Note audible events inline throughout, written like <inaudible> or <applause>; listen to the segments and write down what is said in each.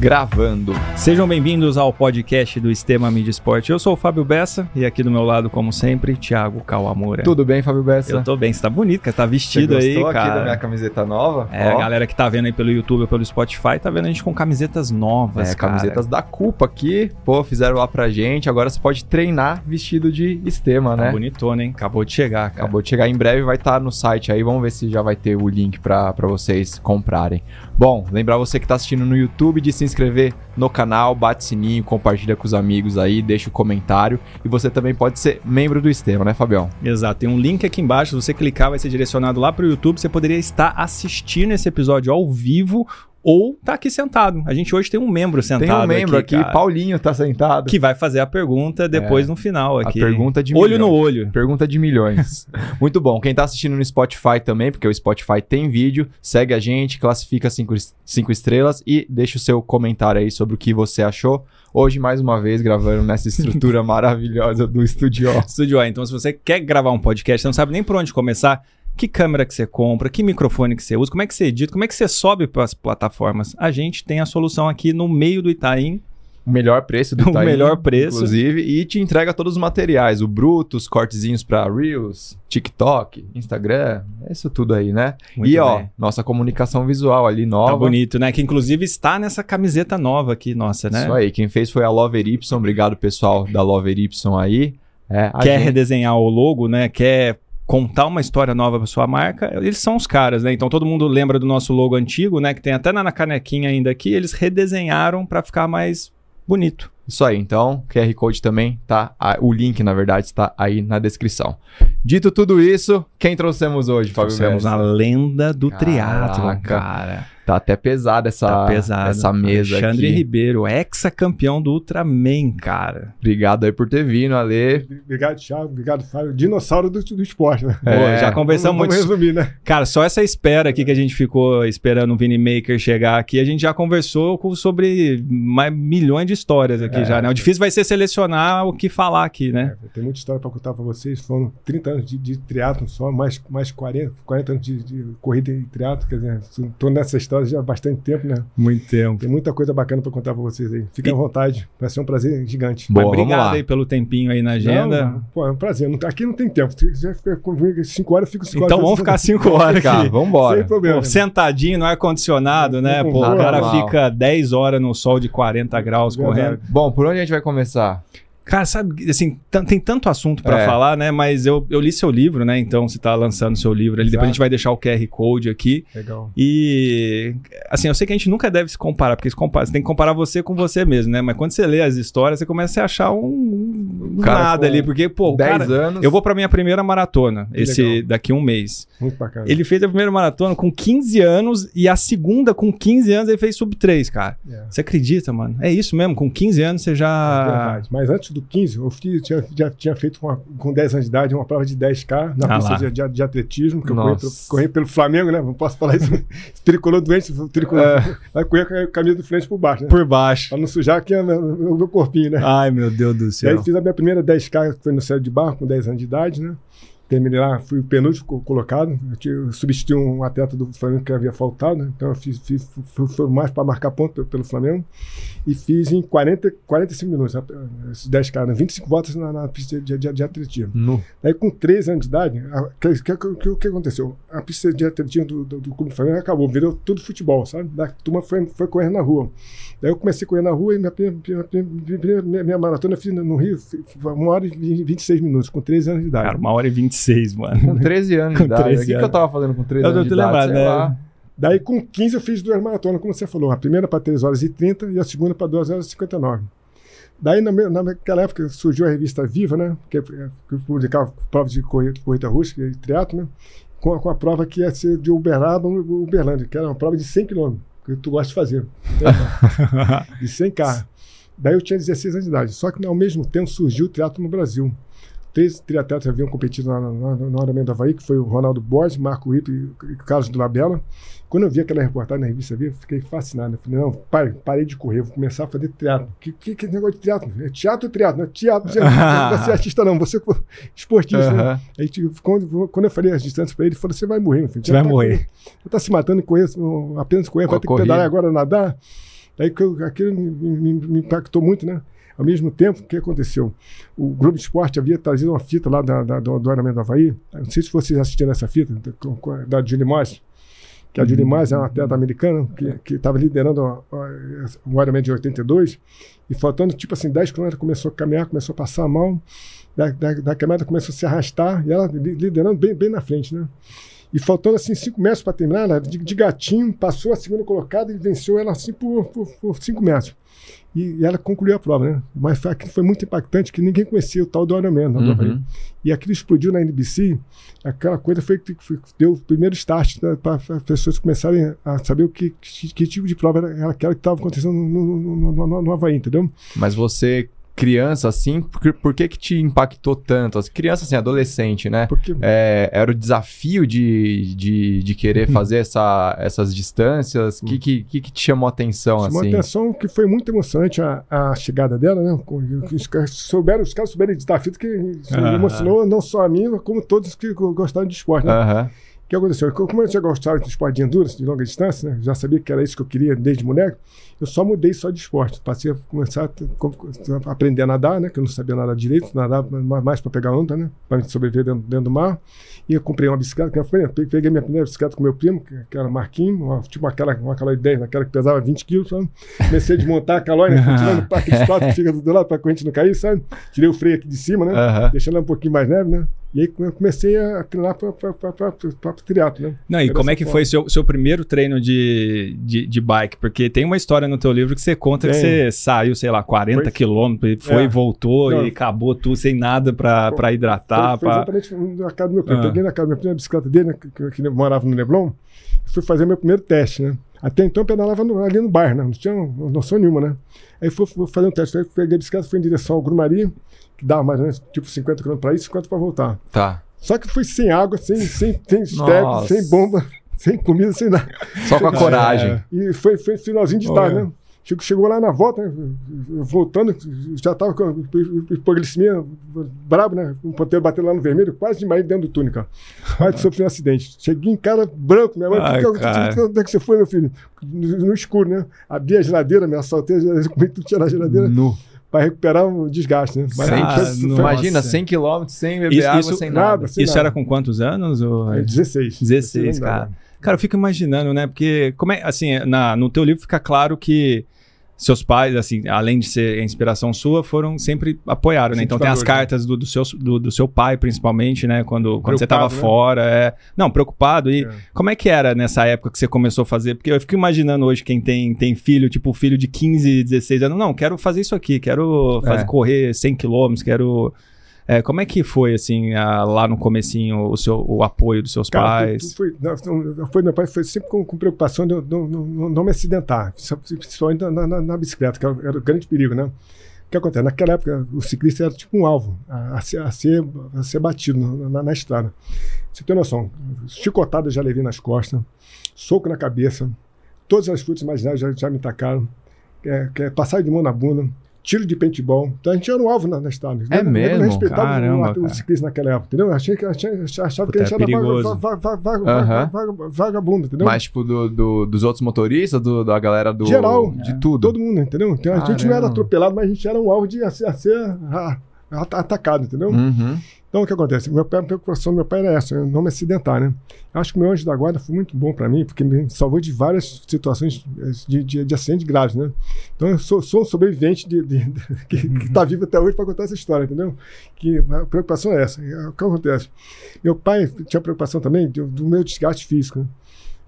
Gravando. Sejam bem-vindos ao podcast do Estema Mídia Esporte. Eu sou o Fábio Bessa e aqui do meu lado, como sempre, Thiago Kawamura. Tudo bem, Fábio Bessa? Eu tô bem, você tá bonito, cara. Tá vestido Você aí, gostou cara. aqui da minha camiseta nova? É, Ó, a galera que tá vendo aí pelo YouTube ou pelo Spotify tá vendo a gente com camisetas novas, é, cara. camisetas da culpa aqui. Pô, fizeram lá pra gente. Agora você pode treinar vestido de Estema, Tá né? bonitona, hein? Acabou de chegar, cara. Acabou de chegar em breve, vai estar no site aí. Vamos ver se já vai ter o link pra pra vocês comprarem. Bom, lembrar você que tá assistindo no YouTube de se inscrever no canal, bate sininho, compartilha com os amigos aí, deixa o comentário. E você também pode ser membro do Estema, né, Fabião? Exato, tem um link aqui embaixo, se você clicar vai ser direcionado lá pro YouTube, você poderia estar assistindo esse episódio ao vivo ou tá aqui sentado. A gente hoje tem um membro sentado Tem um membro aqui, cara, Paulinho tá sentado. que vai fazer a pergunta depois no final A aqui. pergunta de Olho no milhões. olho. Pergunta de milhões. <laughs> Muito bom. Quem tá assistindo no Spotify também, porque o Spotify tem vídeo, segue a gente, classifica cinco, cinco estrelas e deixa o seu comentário aí sobre o que você achou. Hoje, mais uma vez, gravando nessa estrutura <laughs> maravilhosa do Studio. Estúdio A. Então, se você quer gravar um podcast, não sabe nem por onde começar, que câmera que você compra, que microfone que você usa, como é que você edita, como é que você sobe para as plataformas, a gente tem a solução aqui no meio do Itaim. O melhor preço do <laughs> O Itaim, melhor preço. Inclusive, e te entrega todos os materiais. O bruto, os cortezinhos pra Reels, TikTok, Instagram, é isso tudo aí, né? Muito e ó, bem. nossa comunicação visual ali nova. Tá bonito, né? Que inclusive está nessa camiseta nova aqui, nossa, né? Isso aí, quem fez foi a Lover Y. Obrigado, pessoal da Lover Y aí. É, Quer gente- redesenhar o logo, né? Quer contar uma história nova para sua marca, eles são os caras, né? Então todo mundo lembra do nosso logo antigo, né? Que tem até na canequinha ainda aqui, eles redesenharam para ficar mais bonito. Isso aí, então, QR Code também tá. a- o link, na verdade, está aí na descrição. Dito tudo isso, quem trouxemos hoje, Fábio Trouxemos a lenda do Caraca. triatlo, cara. Tá até pesada essa, Tá pesado. essa mesa Alexandre aqui. Ribeiro, ex-campeão do Ultraman, cara. Obrigado aí por ter vindo, Ale. Obrigado, Thiago. Obrigado, Fábio. Dinossauro do, do esporte, né? É, Pô, já conversamos muito. vamos resumir, né? Cara, só essa espera aqui que a gente ficou esperando o Vini Maker chegar aqui, a gente já conversou com- sobre mais milhões de histórias aqui É. já, né? O difícil vai ser selecionar o que falar aqui, né? É, tem muita história para contar para vocês. Foram 30 anos de, de triatlo só, mais, mais 40, 40 anos de, de corrida e triatlo. Quer dizer, estou nessa história já há bastante tempo, né? Muito tempo. Tem muita coisa bacana para contar para vocês aí. Fiquem E- à vontade. Vai ser um prazer gigante. Boa, Mas vamos obrigado lá. aí pelo tempinho aí na agenda. Não, pô, é um prazer. Aqui não tem tempo. Se quiser ficar comigo 5 horas, eu fico 5 horas. Então vamos ficar cinco horas Cara, aqui. vambora. Sem problema. Pô, sentadinho no ar-condicionado, né? Com Pô, o cara Normal. fica 10 horas no sol de 40 graus Verdade. correndo. Bom, por onde a gente vai começar? Cara, sabe, assim, tem tanto assunto pra É. falar, né? Mas eu, eu li seu livro, né? Então você tá lançando seu livro ali. Depois a Exato. gente vai deixar o QR Code aqui. Legal. E, assim, eu sei que a gente nunca deve se comparar, porque se compara, você tem que comparar você com você mesmo, né? Mas quando você lê as histórias, você começa a achar um, um Cara nada ali, porque, pô, o 10 cara... anos. Eu vou pra minha primeira maratona, Que esse legal. daqui um mês. Muito bacana. Ele fez a primeira maratona com 15 anos e a segunda com 15 anos ele fez sub 3, cara. É. Você acredita, mano? É isso mesmo, com 15 anos você É já... verdade. Mas antes do 15, eu fiz- tinha, já tinha feito com, uma- com 10 anos de idade uma prova de 10K na Ah pista de, de- de atletismo, que eu corri Nossa. pelo, corri pelo Flamengo, né? Não posso falar isso. <laughs> Tricolor doente, tricolor É. vai correr com a camisa do frente por baixo, né? Por baixo. Pra não sujar aqui o meu, corpinho, né? Ai, meu Deus do E aí céu. fiz a minha primeira 10K, que foi no céu de barro, com 10 anos de idade, né? Terminei lá, fui o penúltimo co- colocado. Eu, tinha- eu substituí um atleta do Flamengo que havia faltado, né? então eu fiz, fiz fui, fui mais para marcar ponto pelo, Flamengo. E fiz em 40, 45 minutos, né? esses 10K, né? 25 voltas na, na pista de, de, de atletismo. No. Aí, com 13 anos de idade, o que, que, que, que aconteceu? A pista de atletismo do, do, do Clube do Flamengo acabou, virou tudo futebol, sabe? A turma foi, foi correndo na rua. Daí eu comecei a correr na rua e minha, minha, minha, minha, minha maratona eu fiz no Rio uma hora e vi- 26 minutos, com 13 anos de idade. Cara, uma hora e 26, mano. Com 13 anos de Com idade. 13 O que, que eu anos. tava fazendo com 13 Eu anos de idade? lembrado, né? lá. Daí com 15 eu fiz duas maratonas, como você falou. A primeira para 3 horas e 30 e a segunda para 2 horas e 59. Daí, na naquela época, surgiu a revista Viva, né? Que, que publicava provas de corrida, corrida rústica e triatlo, né? Com a, com a prova que ia ser de Uberaba Uberlândia, que era uma prova de 100 km, que tu gosta de fazer. <laughs> de 100 carros. Daí eu tinha 16 anos de idade. Só que ao mesmo tempo surgiu o triatlo no Brasil. Três triatletas haviam competido na, na, Ironman do Havaí, que foi o Ronaldo Borges, Marco Ripe e Carlos do Labella. Quando eu vi aquela reportagem na revista Viva, eu fiquei fascinado. Eu falei, não, pai, parei de correr, vou começar a fazer teatro. Que, que, que negócio de teatro? É teatro ou teatro? Não é teatro. <laughs> Você é artista não, você é esportista. né? Aí, tipo, quando, quando eu falei as distâncias para ele, ele falou, você vai morrer, meu filho. Você vai tá morrer. <laughs> Você tá se matando correr, apenas correr, vai ter que pedalar agora, nadar. Eu, aquilo me, me, me impactou muito, né? Ao mesmo tempo, o que aconteceu? O Globo Esporte havia trazido uma fita lá da, da, do, do Aeroporto do Havaí. Não sei se vocês assistiram essa fita, da, da Julie Moss, que a Julie Moss é uma atleta americana que estava liderando o, o Ironman de 82 e faltando, tipo assim, 10 km, começou a caminhar, começou a passar mal, da, da, da caminhada começou a se arrastar e ela liderando bem, bem na frente, né? E faltando assim cinco metros para terminar, ela, de, de, gatinho, passou a segunda colocada e venceu ela assim por, cinco metros. E, e, ela concluiu a prova, né? Mas aquilo foi muito impactante, que ninguém conhecia o tal do Ironman. Uhum. E aquilo explodiu na NBC, aquela coisa foi que deu o primeiro start para as pessoas começarem a saber o que, que, que, tipo de prova era aquela que estava acontecendo no, no, no, no, no Havaí, entendeu? Mas você criança, assim, por, por que que te impactou tanto? As criança, assim, adolescente, né? Porque... É, era o desafio de, de, de querer uhum. fazer essa, essas distâncias? O que, que, que, que te chamou a atenção, chamou assim? Chamou a atenção que foi muito emocionante a, a chegada dela, né? Os caras souberam, os caras souberam de desafio que ah. emocionou não só a mim, como todos que gostaram de esporte, né? Aham que aconteceu? Como eu já gostava de esporte de endurance, de longa distância, né? já sabia que era isso que eu queria desde moleque, eu só mudei só de esporte. Passei a começar a, a aprender a nadar, né? Que eu não sabia nadar direito, nadar mais para pegar onda, né? Para sobreviver dentro, dentro, do mar. E eu comprei uma bicicleta, que eu falei, peguei minha primeira bicicleta com meu primo, que, era Marquinhos, uma, tipo aquela, uma aquela ideia, aquela que pesava 20 quilos, sabe? Comecei a desmontar a calória, né? <laughs> tirando parque de que fica do lado para a corrente não cair, sabe? Tirei o freio aqui de cima, né? Uhum. Deixando ela um pouquinho mais leve, né? E aí eu comecei a treinar para o triatlo, né? Não, e como é que forma. foi seu, seu primeiro treino de, de, de, bike? Porque tem uma história no teu livro que você conta tem. que você saiu, sei lá, 40 foi, quilômetros, foi é. voltou Não. e acabou tudo sem nada para hidratar. Foi, foi exatamente na casa do meu primo. Peguei na casa do meu primo a bicicleta dele, né, que, que, morava no Leblon, fui fazer meu primeiro teste, né? Até então eu pedalava no, ali no bairro, né? Não tinha noção nenhuma, né? Aí fui, fui fazer um teste, peguei a bicicleta, fui em direção ao Grumari, que dava mais ou menos tipo 50 km para ir e 50 para voltar. Tá. Só que fui sem água, sem, sem, sem step, sem bomba, <laughs> sem comida, sem nada. Só com a coragem. É. E foi, foi finalzinho de tarde, né? Chico chegou lá na volta, né? voltando, já estava com hipoglicemia brabo, né? Um ponteiro batendo lá no vermelho, quase demais dentro do túnel, cara. Quase <laughs> sofri um acidente. Cheguei em cara branco, minha mãe, Ai, que, que, onde é que você foi, meu filho? No, no escuro, né? Abri a geladeira, me assaltei a geladeira, <laughs> comi tudo, tirar a geladeira. No para recuperar o desgaste, né? Mas, ah, imagina, 100 km sem beber isso, água, isso, sem nada. nada sem isso nada. era com quantos anos? Ou... É 16. 16, cara. Cara, eu fico imaginando, né? Porque, como é, assim, na, no teu livro fica claro que seus pais, assim, além de ser a inspiração sua, foram sempre apoiaram, né? Então tem as cartas do, do, seu, do, do, seu pai, principalmente, né? Quando, quando você estava né? fora. É... Não, preocupado. E é. como é que era nessa época que você começou a fazer? Porque eu fico imaginando hoje quem tem, tem filho, tipo filho de 15, 16 anos. Não, quero fazer isso aqui, quero fazer, é. correr 100 quilômetros, quero é, como é que foi, assim, a, lá no comecinho, o, seu, o apoio dos seus Cara, pais? Foi, foi, meu pai foi sempre com, com preocupação de não, não, não me acidentar, ainda na, na, na, bicicleta, que era, era o grande perigo, né? O que acontece? Naquela época, o ciclista era tipo um alvo a, a, ser, a ser, a ser batido na, na, estrada. Você tem noção, chicotada já levei nas costas, soco na cabeça, todas as frutas imaginárias já, já me tacaram, é, é, passar de mão na bunda, tiro de paintball. Então a gente era um alvo na, na estrada. É não, mesmo? Não respeitava Caramba, o, o ciclista naquela época, entendeu? Achei que, achei, achava Puta, que a gente é era vagabundo, vagabundo, entendeu? Mas, tipo, do, do, dos outros motoristas, do, da galera do... Geral. De tudo. Todo mundo, entendeu? Então, a gente não era atropelado, mas a gente era um alvo de a ser, a ser a, atacado, entendeu? Uhum. Então, o que acontece? Meu pai, a preocupação do meu pai era essa, não me acidentar, né? Eu acho que meu anjo da guarda foi muito bom para mim, porque me salvou de várias situações de, de, de acidente graves, né? Então, eu sou, sou um sobrevivente de, de, <laughs> que está vivo até hoje para contar essa história, entendeu? Que a preocupação é essa. O que acontece? Meu pai tinha preocupação também do, do meu desgaste físico, né?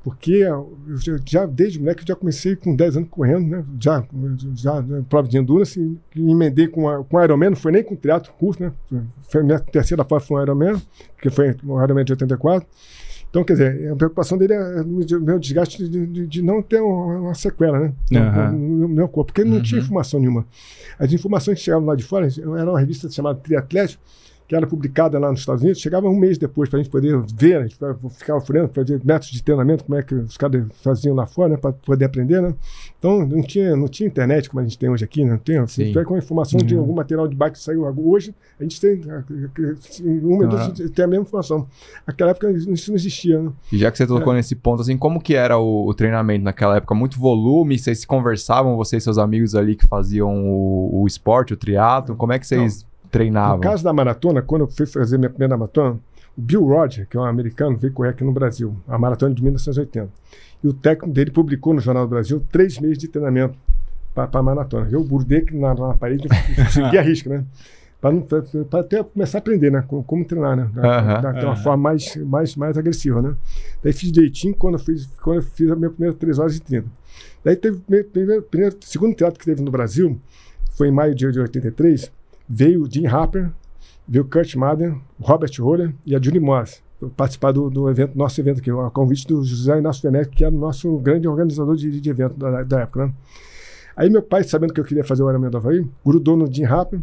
Porque eu já, desde moleque, eu já comecei com 10 anos correndo, né? Já, já prova de endurance, e emendei com, a, com Ironman, não foi nem com teatro curso, né? Foi minha terceira prova foi um Ironman, que foi o Ironman de 84. Então, quer dizer, a preocupação dele é o meu desgaste de, de, de, não ter uma sequela, né? Uhum. No, no, meu corpo, porque não uhum. tinha informação nenhuma. As informações que chegavam lá de fora, era uma revista chamada Triatlético, que era publicada lá nos Estados Unidos, chegava um mês depois para a gente poder ver, a gente ficava furando para ver métodos de treinamento, como é que os caras faziam lá fora, né, para poder aprender, né? Então não tinha, não tinha internet como a gente tem hoje aqui, né? não tem. Você Sim. pega com a informação de Uhum. algum material de bike que saiu hoje, a gente tem, em um minuto a gente tem a mesma informação. Naquela época isso não existia, né? E já que você tocou nesse ponto, assim, como que era o, o treinamento naquela época? Muito volume? Vocês se conversavam, você e seus amigos ali que faziam o, o esporte, o triatlo? Como é que vocês treinavam? No caso da maratona, quando eu fui fazer minha primeira maratona, o Bill Roger, que é um americano, veio correr aqui no Brasil, a maratona de 1980. E o técnico dele publicou no Jornal do Brasil três meses de treinamento para a maratona. Eu burdei que na, na parede, segui a risca, né? Para até começar a aprender, né? Como, como treinar, né? Da, Aham. da- Aham. forma mais, mais, mais agressiva, né? Daí fiz direitinho quando eu fiz, quando eu fiz a minha primeira 3 horas e 30. Daí teve meu primeiro, primeiro, segundo teatro que teve no Brasil, foi em maio de, de 83, veio o Jim Harper, veio o Kurt Madden, o Robert Roller e a Julie Moss participar do, do evento, nosso evento aqui, a convite do José Inácio Fenech, que era o nosso grande organizador de, de evento da, da época, né? Aí meu pai, sabendo que eu queria fazer o Ironman Havaí, grudou no Jim Harper,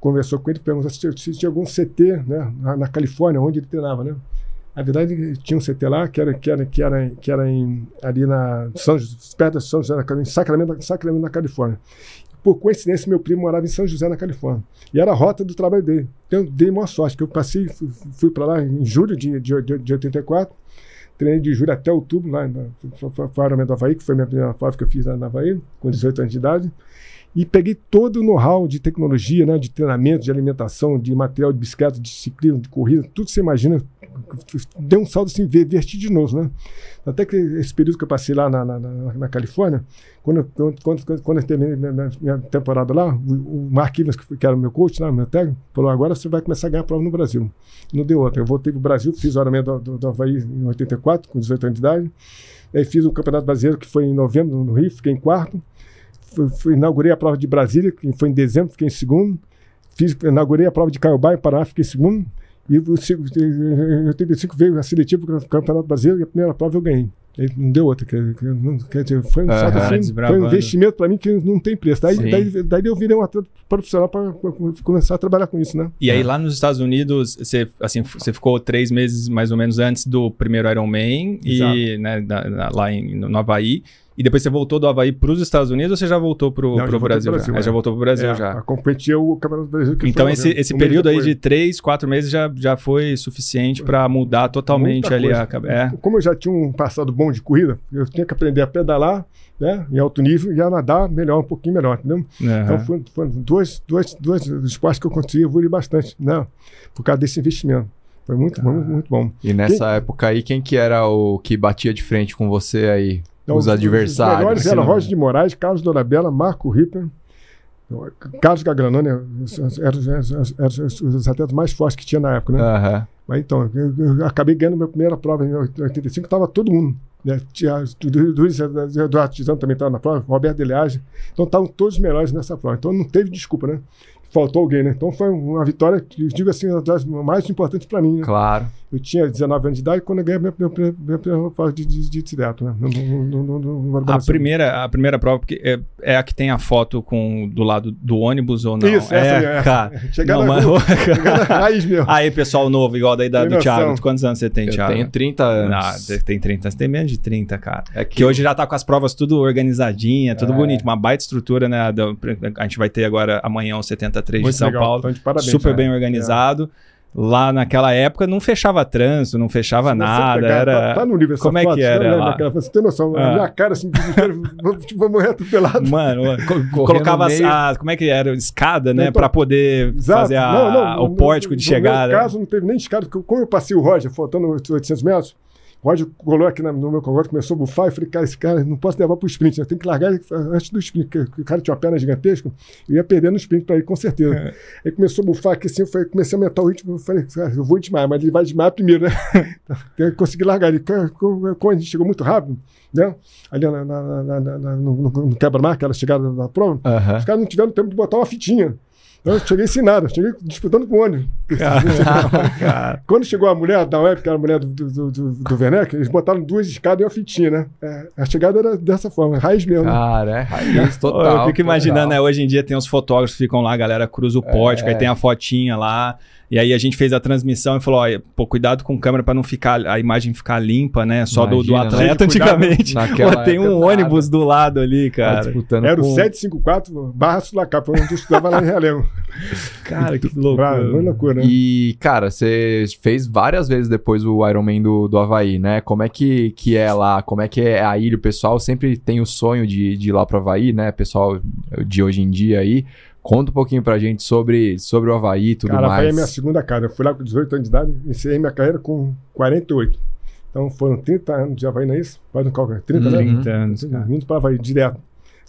conversou com ele, perguntou se tinha, algum CT né, na, na Califórnia, onde ele treinava, né? Na verdade, tinha um CT lá que era, que era, que era, que era em, ali na São, perto de São José, em Sacramento, Sacramento, na Califórnia. Por coincidência, meu primo morava em São José, na Califórnia. E era a rota do trabalho dele. Então, dei maior sorte, que eu passei, fui, fui para lá em julho de, de, de, de 84, treinei de julho até outubro, lá na Ironman do Havaí, que foi a minha primeira prova que eu fiz lá na Havaí, com 18 anos de idade. E peguei todo o know-how de tecnologia, né, de treinamento, de alimentação, de material de bicicleta, de ciclismo, de corrida, tudo que você imagina. Deu um salto assim, ver- vertiginoso, né? Até que esse período que eu passei lá na, na, na- Califórnia, quando, quando, quando, quando eu terminei minha, minha- temporada lá, o, o Mark Evans, que era o meu coach, lá, meu técnico, falou: agora você vai começar a ganhar prova no Brasil. Não deu outra. Eu voltei para o Brasil, fiz o Ironman do, do, do Havaí em 84, com 18 anos de idade. Aí fiz o Campeonato Brasileiro, que foi em novembro, no Rio, fiquei em quarto. Fui, fui- inaugurei a prova de Brasília, que foi em dezembro, fiquei em segundo. Fiz, inaugurei a prova de Caiobá, em Paraná, fiquei em segundo. E em 85 veio a seletiva para o Campeonato Brasileiro e a primeira prova eu ganhei. Aí não deu outra. Quer, quer- dizer, foi um, salto assim, foi um investimento para mim que não tem preço. Daí, daí, daí eu virei um atleta profissional para começar a trabalhar com isso, né? E aí lá nos Estados Unidos, você, assim, você ficou três meses mais ou menos antes do primeiro Ironman e né, lá em, no Havaí. E depois você voltou do Havaí para os Estados Unidos ou você já voltou para o Brasil? Brasil, já? Ah, é. já voltou para o Brasil É, já. A competir o Campeonato Brasileiro. que Então foi esse, um esse mês período aí de três, quatro meses já, já foi suficiente para mudar totalmente Muita ali coisa. a cabe- é. Como eu já tinha um passado bom de corrida, eu tinha que aprender a pedalar né, em alto nível e a nadar melhor, um pouquinho melhor, entendeu? Então Aham. foram, foram dois, dois, dois esportes que eu consegui evoluir bastante, né? Por causa desse investimento. Foi muito, muito, muito bom. E nessa época aí, quem que era o que batia de frente com você aí? Então, Os adversários, Os melhores assim, eram não- Roger de Moraes, Carlos Dorabella, Marco Ripper, Carlos Gagranoni, eram, eram os atletas mais fortes que tinha na época, né? Aham. Mas então, eu, eu acabei ganhando minha primeira prova em 85, estava todo mundo. Né? Tinha, Luiz Eduardo Tizano também estava na prova, Roberto Deleage. Então estavam todos os melhores nessa prova. Então não teve desculpa, né? faltou alguém, né? Então foi uma vitória que eu digo assim, mais importante para mim. Né? Claro. Eu tinha 19 anos de idade quando eu ganhei a minha, minha, minha, de, de, de direto, né? No, no, no, a, primeira, a primeira prova porque é, é, a que tem a foto com, do lado do ônibus ou não? Isso, é, essa, é, cara. Chegar <laughs> na, raiz. Aí, pessoal novo, igual da idade do Thiago. Quantos anos você tem, eu Thiago? Tenho 30 anos. Não, tem 30, você tem menos de 30, cara. É que... que hoje já tá com as provas tudo organizadinha, tudo é. bonito, uma baita estrutura, né? A gente vai ter agora amanhã os 70 3 Muito de São legal. Paulo. Então, de parabéns, super né? bem é. organizado. É. Lá naquela época não fechava trânsito, não fechava você nada. Pegar, tá, era... Tá, tá, no livro essa Como foto, é que era? Né? né naquela, você tem noção? Né? Ah. Minha cara assim, <laughs> tipo, vamos morrer atropelado. Mano, <laughs> colocava meio... a, como é que era? Escada, né? Então, para poder exato. fazer a, não, não, o pórtico no, de chegada. No meu caso, não teve nem escada, porque como eu passei o Roger, faltando 800 metros, o Roger colou aqui no meu congresso, começou a bufar, eu falei, cara, esse cara não posso levar pro sprint, eu tenho que largar antes do sprint, porque o cara tinha uma perna gigantesca, eu ia perder no sprint para ele, com certeza. É. Aí começou a bufar aqui assim, eu falei, comecei a aumentar o ritmo, eu falei, cara, eu vou desmaiar, mas ele vai desmaiar primeiro, né? <laughs> Então, eu consegui largar ele. Quando a gente chegou muito rápido, né? Ali na, na, na, no, no- quebra-mar, aquela chegada da prova, os caras não tiveram tempo de botar uma fitinha. Então eu cheguei sem nada, cheguei disputando com o ônibus. Cara. <laughs> Quando chegou a mulher, da web, que era a mulher do, do, do, do Werneck, eles botaram duas escadas e uma fitinha, né? É, a chegada era dessa forma, raiz mesmo. Cara, é raiz <laughs> total. eu fico imaginando, né? Hoje em dia tem os fotógrafos que ficam lá, a galera cruza o pórtico, É. aí tem a fotinha lá. E aí a gente fez a transmissão e falou: olha, pô, cuidado com câmera pra não ficar a imagem ficar limpa, né? Só do, do Imagina, né? atleta antigamente. Pô, tem um nada. ônibus do lado ali, Tá cara. disputando Era o com... 754 barra Sulacap, onde eu estudava lá em Realengo. <laughs> Cara, que loucura. né? E, cara, você fez várias vezes depois o Ironman do, do Havaí, né? Como é que, que é lá? Como é que é a ilha? O pessoal sempre tem o sonho de, de ir lá pro Havaí, né? Pessoal de hoje em dia aí. Conta um pouquinho pra gente sobre, sobre o Havaí e tudo Cara, a mais. minha segunda casa. Eu fui lá com 18 anos de idade, encerrei minha carreira com 48. Então foram 30 anos de Havaí, não é isso? Faz um cálculo. 30, né? 30 anos, cara. Vindo para Havaí, direto.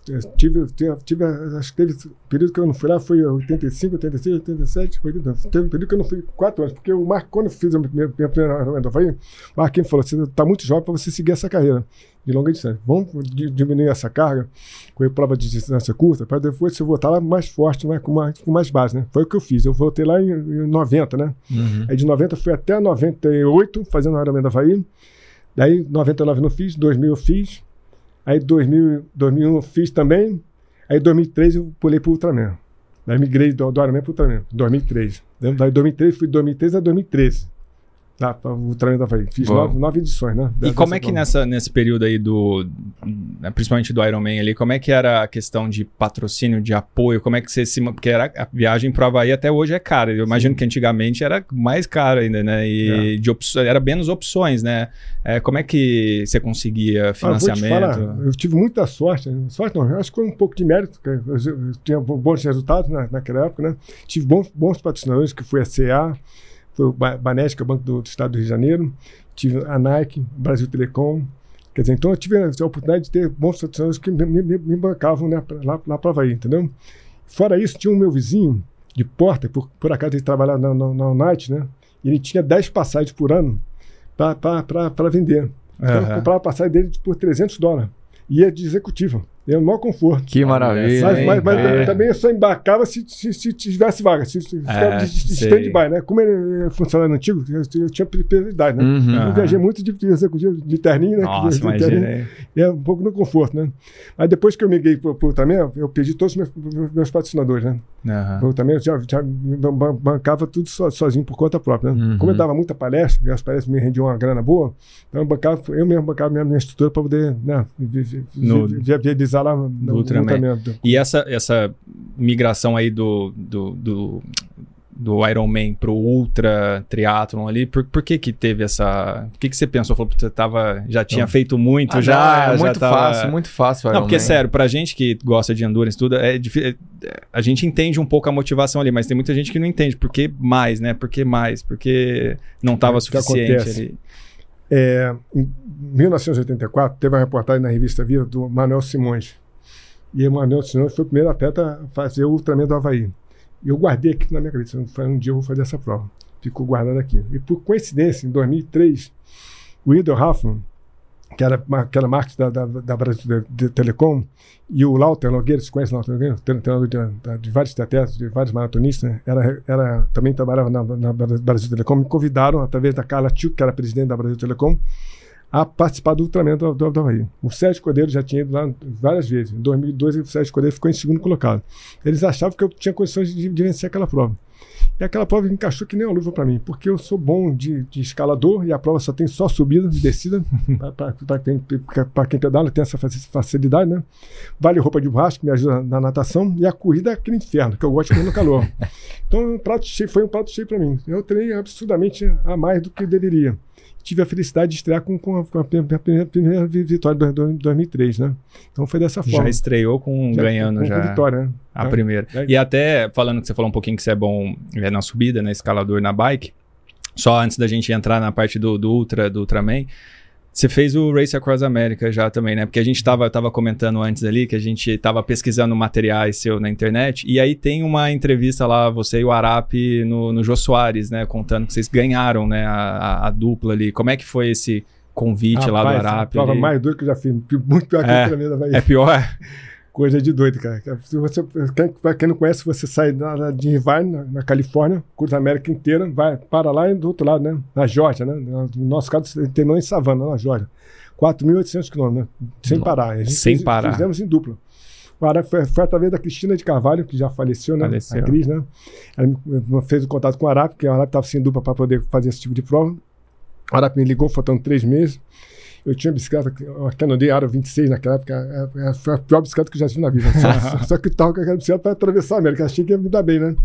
Eu Tive, tive, acho que teve período que eu não fui lá, foi 85, 86, 87, 80. Teve um período que eu não fui 4 anos, porque o Marco, quando eu fiz a minha, minha primeira Havaí, o Marquinhos falou: você está muito jovem para você seguir essa carreira de longa distância. Vamos di- diminuir essa carga, com a prova de distância curta, para depois você voltar lá mais forte, mais, com, mais, com mais base, né? Foi o que eu fiz. Eu voltei lá em, em 90, né? Uhum. Aí de 90 eu fui até 98 fazendo o Ironman do Havaí. Daí 99 não fiz, 2000 eu fiz. Aí 2000, 2001 eu fiz também. Aí 2003 eu pulei pro Ultraman. Daí migrei do, do Ironman pro Ultraman, 2003. Daí 2003 fui de 2003 a 2013. Lá para o Ultraman do Havaí. Fiz nove, nove edições, né? E Dessa como é que nessa, nesse período aí do. né, Principalmente do Iron Man ali, como é que era a questão de patrocínio, de apoio? Como é que você se. Porque era, a viagem pro Havaí até hoje é cara. Eu imagino que antigamente era mais cara ainda, né? E de opço- era menos opções, né? É, como é que você conseguia Ah, vou te financiamento? falar, eu tive muita sorte. Sorte não, eu acho que foi um pouco de mérito. porque Eu, eu tinha bo- bons resultados na, naquela época, né? Tive bons, bons patrocinadores, que foi a CA, foi o Ba- Banesco, que é o Banco do, do Estado do Rio de Janeiro. Tive a Nike, Brasil Telecom. Quer dizer, então eu tive a oportunidade de ter bons patrocinadores que me, me- me bancavam né, pra- lá, lá para Havaí, entendeu? Fora isso, tinha o meu vizinho de porta, por, por acaso ele trabalhava na, na, na United, né? E ele tinha 10 passagens por ano para vender. Então, eu Aham. comprava a passagem dele por 300 dólares. Ia de executivo. É o maior conforto. Que maravilha. Mas, hein, mas- mas cara? também eu só embarcava se, se, se tivesse vaga, se, se sei. stand-by, né? Como ele é funcionário antigo, eu, eu tinha prioridade, né? Uhum. Eu viajei muito de, de executivo, de terninho, né? Nossa, de, de terninho. imagina é um pouco no conforto, né? Mas depois que eu migrei para o também, eu pedi todos os meus, meus- patrocinadores, né? Aham. Eu também já, já bancava tudo so- sozinho por conta própria. Né? Uhum. Como eu dava muita palestra, e as palestras me rendiam uma grana boa, então eu, bancava, eu mesmo bancava minha, minha estrutura para poder né, vi- vi- No- vi- vi- viabilizar lá no. Ultraman. E essa, essa migração aí do, do, do, do Iron Man pro Ultra Triathlon ali, por, por que que teve essa... O que que você pensou? Falou que você tava, já tinha Não. feito muito, Ah, já, não, é já muito tava- fácil, muito fácil. Não, porque Ironman. sério, pra gente que gosta de endurance tudo, é difícil. A gente entende um pouco a motivação ali, mas tem muita gente que não entende. Por que mais, né? Por que mais? Porque não tava que suficiente ali. É, em 1984, teve uma reportagem na revista Vida do Manuel Simões. E o Manuel Simões foi o primeiro atleta a fazer o Ultraman do Havaí. E eu guardei aqui na minha cabeça. Um dia eu vou fazer essa prova. Ficou guardado aqui. E por coincidência, em 2003, o Idel Hoffman, que era aquela marca da, da, da Brasil de, de Telecom, e o Lauter Nogueira, você conhece o Lauter Nogueira? Treinador de, de, vários atletas, de vários maratonistas, né? era, era, também trabalhava na, na Brasil Telecom, me convidaram, através da Carla Tio, que era presidente da Brasil Telecom, a participar do Ultraman do, do, do. O Sérgio Cordeiro já tinha ido lá várias vezes. Em 2002, o Sérgio Cordeiro ficou em segundo colocado. Eles achavam que eu tinha condições de, de vencer aquela prova. E aquela prova encaixou que nem uma luva para mim, porque eu sou bom de, de escalador e a prova só tem só subida e descida. <laughs> para quem, pra quem pedala tem essa faci- facilidade, né? Vale roupa de borracha, que me ajuda na natação, e a corrida é aquele inferno, que eu gosto de correr no calor. <laughs> Então um prato cheio, foi um prato cheio para mim. Eu treinei absurdamente a mais do que deveria. Tive a felicidade de estrear com, com a, com a primeira, primeira vitória de 2003, né? Então foi dessa forma. Já estreou com Já- ganhando com, já. Com vitória, né? A primeira. É. E até falando que você falou um pouquinho que você é bom é, na subida, na escalador, na bike. Só antes da gente entrar na parte do, do Ultra, do Ultraman, você fez o Race Across America já também, né? Porque a gente tava, tava comentando antes ali que a gente tava pesquisando materiais seu na internet. E aí tem uma entrevista lá, você e o Arap no, no Jô Soares, né? Contando que vocês ganharam, né? A, a- dupla ali. Como é que foi esse convite lá do Rapaz, a Arap? prova mais dura que eu já fiz. Muito pior que É. o Ultraman da Bahia. É pior? <laughs> Coisa de doido, cara. Se você, quem, quem não conhece, você sai da, de Irvine, na, na, Califórnia, cruza a América inteira, vai para lá e do outro lado, né? Na Geórgia, né? No nosso caso, terminou em Savannah, na Geórgia. 4.800 quilômetros, né? Sem parar. A gente sem parar. Fizemos em dupla. Foi, foi, através da Cristina de Carvalho, que já faleceu, né? Faleceu. A Cris, né? Ela fez o contato com o Arap, porque o Arap estava sem dupla para poder fazer esse tipo de prova. O Arap me ligou, faltando três meses. Eu tinha bicicleta, uma Canondê Aro 26 naquela época, é, é, foi a pior bicicleta que eu já tive na vida. Só, só que estava com aquela bicicleta para atravessar a América, achei que ia me dar bem, né?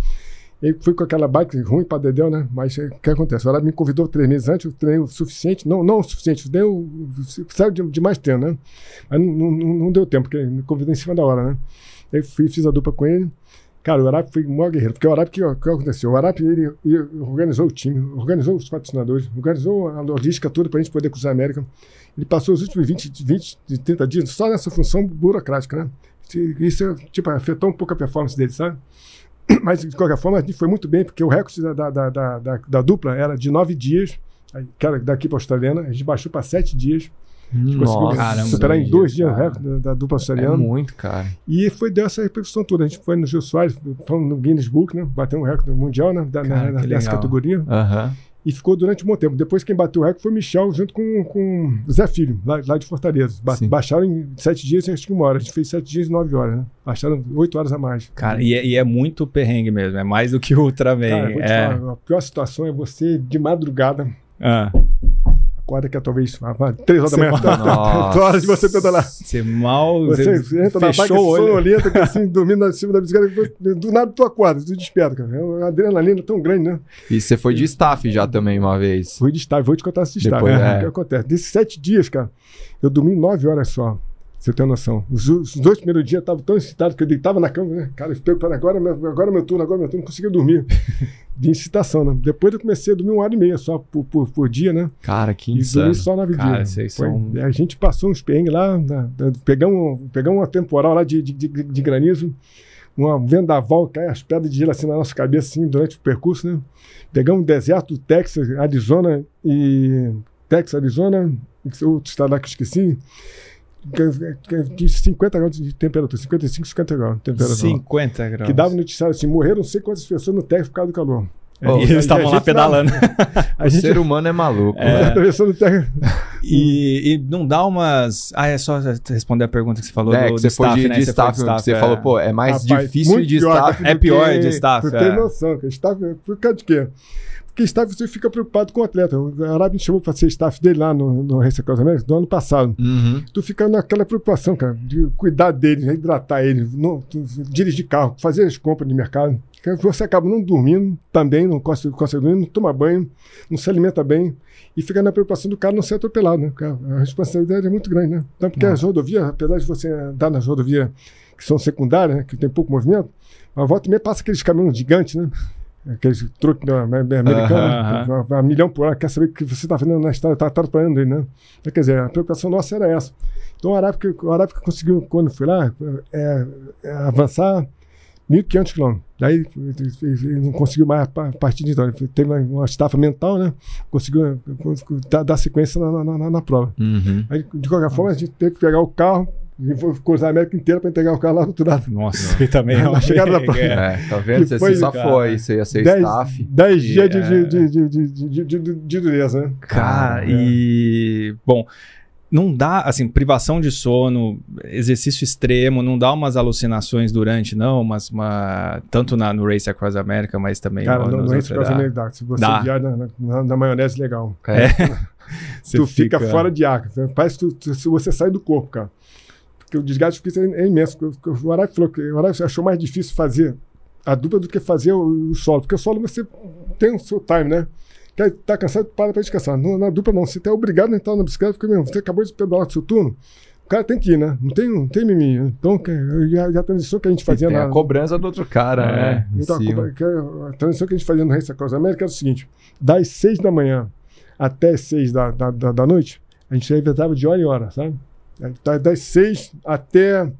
E fui com aquela bike ruim para Dedéu, né? Mas o que acontece? O Arap me convidou três meses antes, eu treinei o suficiente, não, não o suficiente, deu, precisava de, de mais treino, né? Mas não, não, não, deu tempo, porque me convidou em cima da hora, né? Aí fui, fiz a dupla com ele. Cara, o Arap foi o maior guerreiro, porque o Arap, o que, aconteceu? O Arap, ele, ele, organizou o time, organizou os patrocinadores, organizou a logística toda para a gente poder cruzar a América. Ele passou os últimos 20, 20, 30 dias só nessa função burocrática, né? Isso, tipo, afetou um pouco a performance dele, sabe? <clears throat> Mas, de qualquer forma, a gente foi muito bem, porque o recorde da, da, da, da, da dupla era de nove dias, que era daqui para a australiana, a gente baixou para sete dias. Nossa, caramba, superar em dois dias o recorde da, da, dupla australiana. É muito, cara. E foi dessa repercussão toda. A gente foi no Gil Soares, fomos no Guinness Book, né? Bateu um recorde mundial né? Da, cara, na, nessa categoria. Uhum. E ficou durante um bom tempo. Depois quem bateu o recorde foi o Michel, junto com, com o Zé Filho, lá, lá de Fortaleza. Ba Sim. baixaram em sete dias, acho que uma hora. A gente fez sete dias e nove horas, né? Baixaram oito horas a mais. Cara, e é, e é, muito perrengue mesmo. É mais do que o Ultraman. Cara, é. falar, a pior situação é você de madrugada. Ah. Acorda que é talvez três horas da manhã. <laughs> Nossa. horas de você pedalar. Você mal. Você, você entra na bike sonolenta, assim, <laughs> dormindo em cima da bicicleta. Do nada tu acorda, tu desperta, cara. É uma adrenalina tão grande, né? E você foi de staff já também uma vez. Fui de estágio, vou te contar esse estágio. Depois, né? é. O que acontece? Desses sete dias, cara, eu dormi nove horas só. Você tem noção. Os, os dois primeiros dias eu estava tão excitado que eu deitava na cama, né? Cara, eu fiquei para agora, agora é meu turno, agora é meu turno, não conseguia dormir. <laughs> de excitação, né? Depois eu comecei a dormir uma hora e meia só por, por, por dia, né? Cara, que E insano. dormi só nove Cara, dias. são- A gente passou uns perrengues lá, pegamos, pegamos uma temporal lá de, de, de, de granizo, uma vendaval, cai as pedras de gelo assim na nossa cabeça, assim, durante o percurso, né? Pegamos um deserto do Texas, Arizona e. Texas, Arizona, outro estado lá que eu esqueci. Que- que- De 50 graus de temperatura, 55, 50 graus de temperatura. 50 graus. Que dava noticiário assim: morreram não sei quantas pessoas no Texas por causa do calor. Oh, E eles estavam lá pedalando. <laughs> O gente ser humano é maluco. É. né? atravessando o Texas. E, e não dá umas. Ah, é só responder a pergunta que você falou É, do, que você do foi staff, de, né? de Você foi staff, que você é. falou, pô, é mais Rapaz, difícil de pior, staff. É pior que- de staff, Tu tem é. noção, cara. Staff, por causa de quê? Porque staff você fica preocupado com o atleta. O Arábia me chamou para ser staff dele lá no, no Race Across America do ano passado. Uhum. Tu fica naquela preocupação, cara, de cuidar dele, hidratar ele, não, dirigir carro, fazer as compras de mercado. Você acaba não dormindo também, não consegue, consegue dormir, não toma banho, não se alimenta bem. E fica na preocupação do cara não ser atropelado, né? A responsabilidade é muito grande, né? Então, porque as rodovias, apesar de você andar nas rodovias que são secundárias, né, que tem pouco movimento, a volta e meia passa aqueles caminhões gigantes, né? Aqueles truques né, americanos, Aham, né? a, a milhão por hora, quer saber o que você está fazendo na estrada, está atrapalhando ele, né? Então, Quer dizer, a preocupação nossa era essa. Então, o Arábica, o Arábica conseguiu, quando foi lá, é, é, avançar 1.500 quilômetros. Daí ele- não conseguiu mais a pa- partir de então. Ele teve uma, estafa mental, né? Conseguiu, dar, sequência na, na, na- na prova. Uhum. Aí, de qualquer forma, a gente teve que pegar o carro cruzar a América inteira para entregar o carro lá do outro lado. Nossa, que também <laughs> é Na uma chegada da perrengue, é. É, tá vendo? Que Você foi, só cara. foi, você ia ser Dez, staff. dez E, dias de, é. de, de, de, de, de, de- de dureza, né? Cara, e. Bom. Não dá, assim, privação de sono, exercício extremo, não dá umas alucinações durante, não, mas uma, tanto na, no Race Across America, mas também Cara, no, é caso dá. nem dá. Se você Dá. viaja na, na- na- maionese, legal. É. <laughs> Tu fica, fora de ar. Parece que tu- se você sai do corpo, cara. Porque o desgaste físico é, é imenso. O Arai falou que o Arai achou mais difícil fazer a dupla do que fazer o, o solo. Porque o solo você tem o seu time, né? Quer tá cansado, para pra descansar. No- na dupla não. Você tá obrigado a entrar na bicicleta, porque mesmo, você acabou de pedalar do seu turno. O cara tem que ir, né? Não tem, não tem mimimi. né? Então, já a transição que a gente E fazia tem na, a cobrança do outro cara, É. né? Então, a, que a transição que a gente fazia no Race Across América era o seguinte: das seis da manhã até as seis da, da, da, da noite, a gente revezava de hora em hora, sabe? Da- Das seis até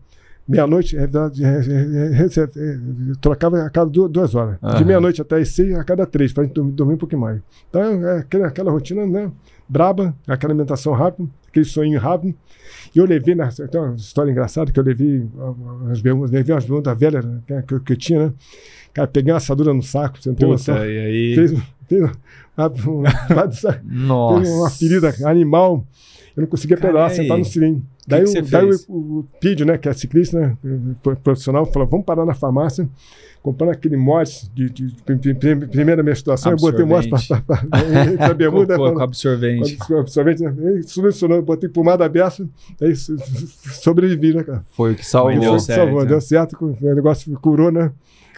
Meia-noite, é, é, é, trocava a cada duas, horas. Aham. De meia-noite até as seis, a cada três, para a gente dormir, dormir um pouquinho mais. Então, é aquela, aquela rotina, né? Braba, aquela alimentação rápida, aquele sonho rápido. E eu levei, na, tem uma história engraçada, que eu levei umas bermudas, levei umas bermudas velhas né, que, eu- que eu tinha, né? Cara, peguei uma assadura no saco, você não tem noção. E aí. Fez, fez uma, <laughs> uma, uma, <laughs> uma ferida animal. Eu não conseguia Cara, pedalar, aí? sentar no cilindro. que Daí, que o- daí o, o Pídio, né, que é ciclista, né, pro- profissional, falou: vamos parar na farmácia, comprando aquele mods de, de, de- de primeira menstruação. Eu botei o Absorvente. para a bermuda. Com pra- absorvente. com absorvente, né? Aí Solucionou, botei pomada aberta, aí so- so- sobrevivi, né, cara? Foi o que salvou. Certo, certo, né? deu certo, o negócio curou, né?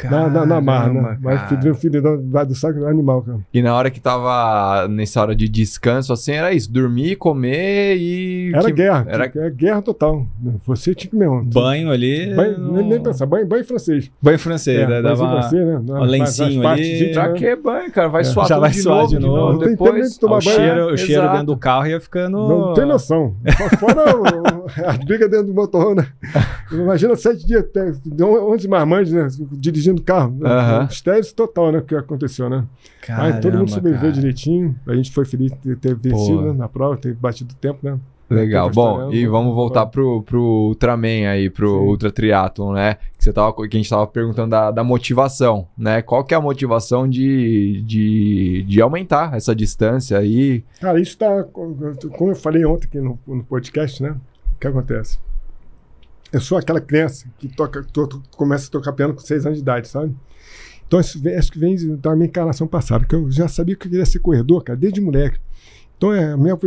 Na, na, na marra, né? Caramba, Mas filho, filho do, do saco animal, cara. E na hora que tava nessa hora de descanso, assim, era isso: dormir, comer e. Era que- guerra, Era era guerra total. Você tinha que mesmo. Banho ali. Banho, no- nem, nem pensar, banho, banho francês. Banho francês, É, né? Dava francês, né? um lencinho ali. Pra que banho, cara? Vai É. suar Já tudo vai de suar novo, de de novo. Não tem tempo Depois. de tomar o banho. cheiro, o cheiro Exato. dentro do carro ia ficando. Não tem noção. Fora o- <laughs> as brigas dentro do motorhome, né? Imagina sete dias, até 11 marmanjos, né? Dirigindo carro. Aham. Estéreo total, né? O que aconteceu, né? Mas todo mundo Caramba, sobreviveu cara. direitinho. A gente foi feliz de ter vencido né, na prova, ter batido o tempo, né? Legal. Bom, e vamos voltar pro, pro Ultraman aí, pro Sim. Ultra Triathlon, né? Que, você tava, que a gente tava perguntando da, da motivação, né? Qual que é a motivação de, de, de aumentar essa distância aí? Cara, isso tá. Como eu falei ontem aqui no, no podcast, né? O que acontece? Eu sou aquela criança que toca, to- to- começa a tocar piano com seis anos de idade, sabe? Então, isso vem- acho que vem da minha encarnação passada, que eu já sabia que eu queria ser corredor, cara, desde moleque. Então, é, a minha,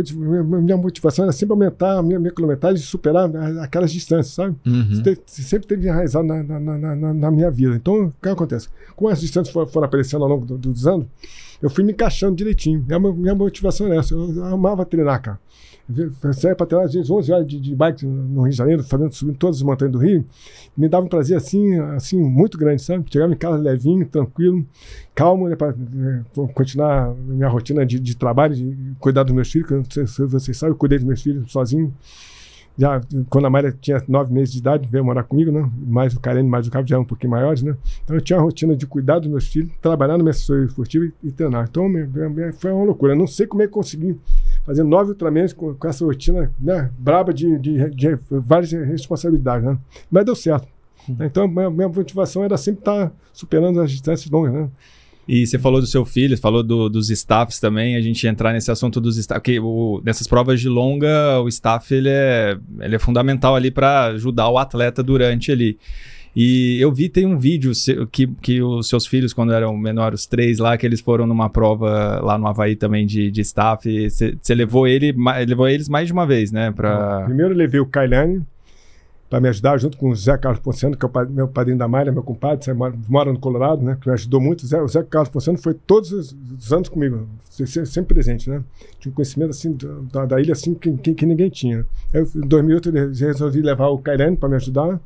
minha- motivação era sempre aumentar a minha, minha quilometragem e superar aquelas distâncias, sabe? Uhum. Isso te- sempre teve enraizado na, na, na, na, minha vida. Então, o que acontece? Como as distâncias foram, foram aparecendo ao longo do- dos anos, eu fui me encaixando direitinho. Minha, minha motivação era essa. Eu amava treinar, cara. Eu saía para treinar às vezes 11 horas de, de bike no Rio de Janeiro, fazendo, subindo todas as montanhas do Rio. Me dava um prazer assim, assim muito grande, sabe? Chegava em casa levinho, tranquilo, calmo, né, para continuar minha rotina de, de trabalho, de cuidar dos meus filhos. que eu não sei se vocês sabem, eu cuidei dos meus filhos sozinho. Já, quando a Mayra tinha nove meses de idade, veio morar comigo, né? Mais o Karen, mais o Cabo já eram um pouquinho maiores, né? Então eu tinha uma rotina de cuidar dos meus filhos, trabalhar na minha assessoria esportiva e, e treinar. Então foi uma loucura. Eu não sei como é que consegui fazer nove Ultramans com, com essa rotina né, braba de, de, de várias responsabilidades, né? Mas deu certo. Então minha, minha motivação era sempre estar superando as distâncias longas, né? E você falou do seu filho, falou do- dos staffs também, a gente entrar nesse assunto dos staffs, porque o- nessas provas de longa, o staff ele é, ele é fundamental ali para ajudar o atleta durante ali. E eu vi, tem um vídeo que, que os seus filhos, quando eram menores, os três lá, que eles foram numa prova lá no Havaí também de, de staff, você levou, ele, levou eles mais de uma vez, né? Pra... Primeiro levei o Kailane para me ajudar, junto com o Zé Carlos Ponciano, que é o meu padrinho da Malha, meu compadre, mora, mora no Colorado, né? Que me ajudou muito. O Zé, o Zé Carlos Ponciano foi todos os, os anos comigo, se- se- sempre presente, né? Tinha um conhecimento assim da, da ilha assim que, que, que ninguém tinha. Eu, em 2008 eu resolvi levar o Kailane para me ajudar.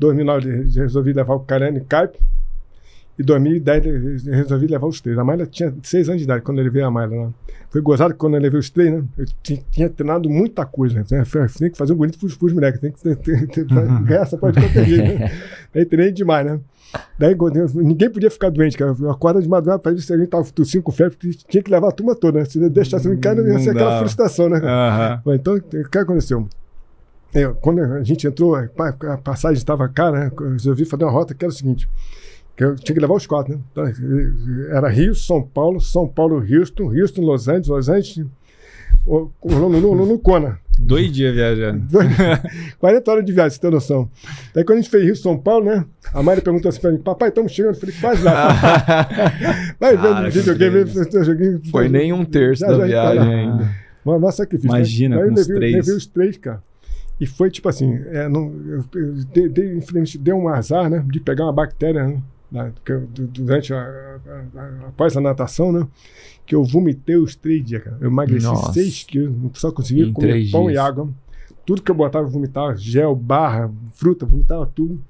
Em 2009 eu resolvi levar o Kailane e Caip. E em 2010 eu resolvi levar os três. A Mayla tinha seis anos de idade quando eu levei a Mayla lá. Foi gozado quando eu levei os três, né? Eu ti- tinha treinado muita coisa. Né? Tem que fazer um bonito pros, pros moleques. Tem que ter, ter, ter, ganhar essa parte jeito, né? <laughs> Aí treinei demais, né? Daí ninguém podia ficar doente, cara. Eu acordo de madrugada para ver se alguém tava tossindo com febre, porque tinha que levar a turma toda, né? Se deixasse em casa, ia ser aquela frustração, né? Bom, Então, o que aconteceu? Eu, quando a gente entrou, pá, a passagem estava cara, né? Eu resolvi fazer uma rota que era o seguinte: que eu tinha que levar os quatro, né? Então, era Rio, São Paulo, São Paulo, Houston, Houston, Los Angeles, Los Angeles, o- o- no, no, no, no Kona. Dois dias viajando. <laughs> 40 horas de viagem, você tem noção. Daí quando a gente fez Rio, São Paulo, né? A Mari perguntou assim pra mim: Papai, estamos chegando. Eu falei: Quase lá. <laughs> Vai vendo videogame, joguinho. Foi nem um terço Já- da já viagem ainda. Mas maior sacrifício. Imagina, eu com os três. levei os três, cara. E foi tipo assim, é, não, eu, eu deu um azar, né? De pegar uma bactéria, né? na- durante a, a- a- após a natação, né? Que eu vomitei os três dias, cara. Eu emagreci Nossa. 6 quilos, só conseguia comer pão dias. e água. Tudo que eu botava, eu vomitava, gel, barra, fruta, vomitava tudo.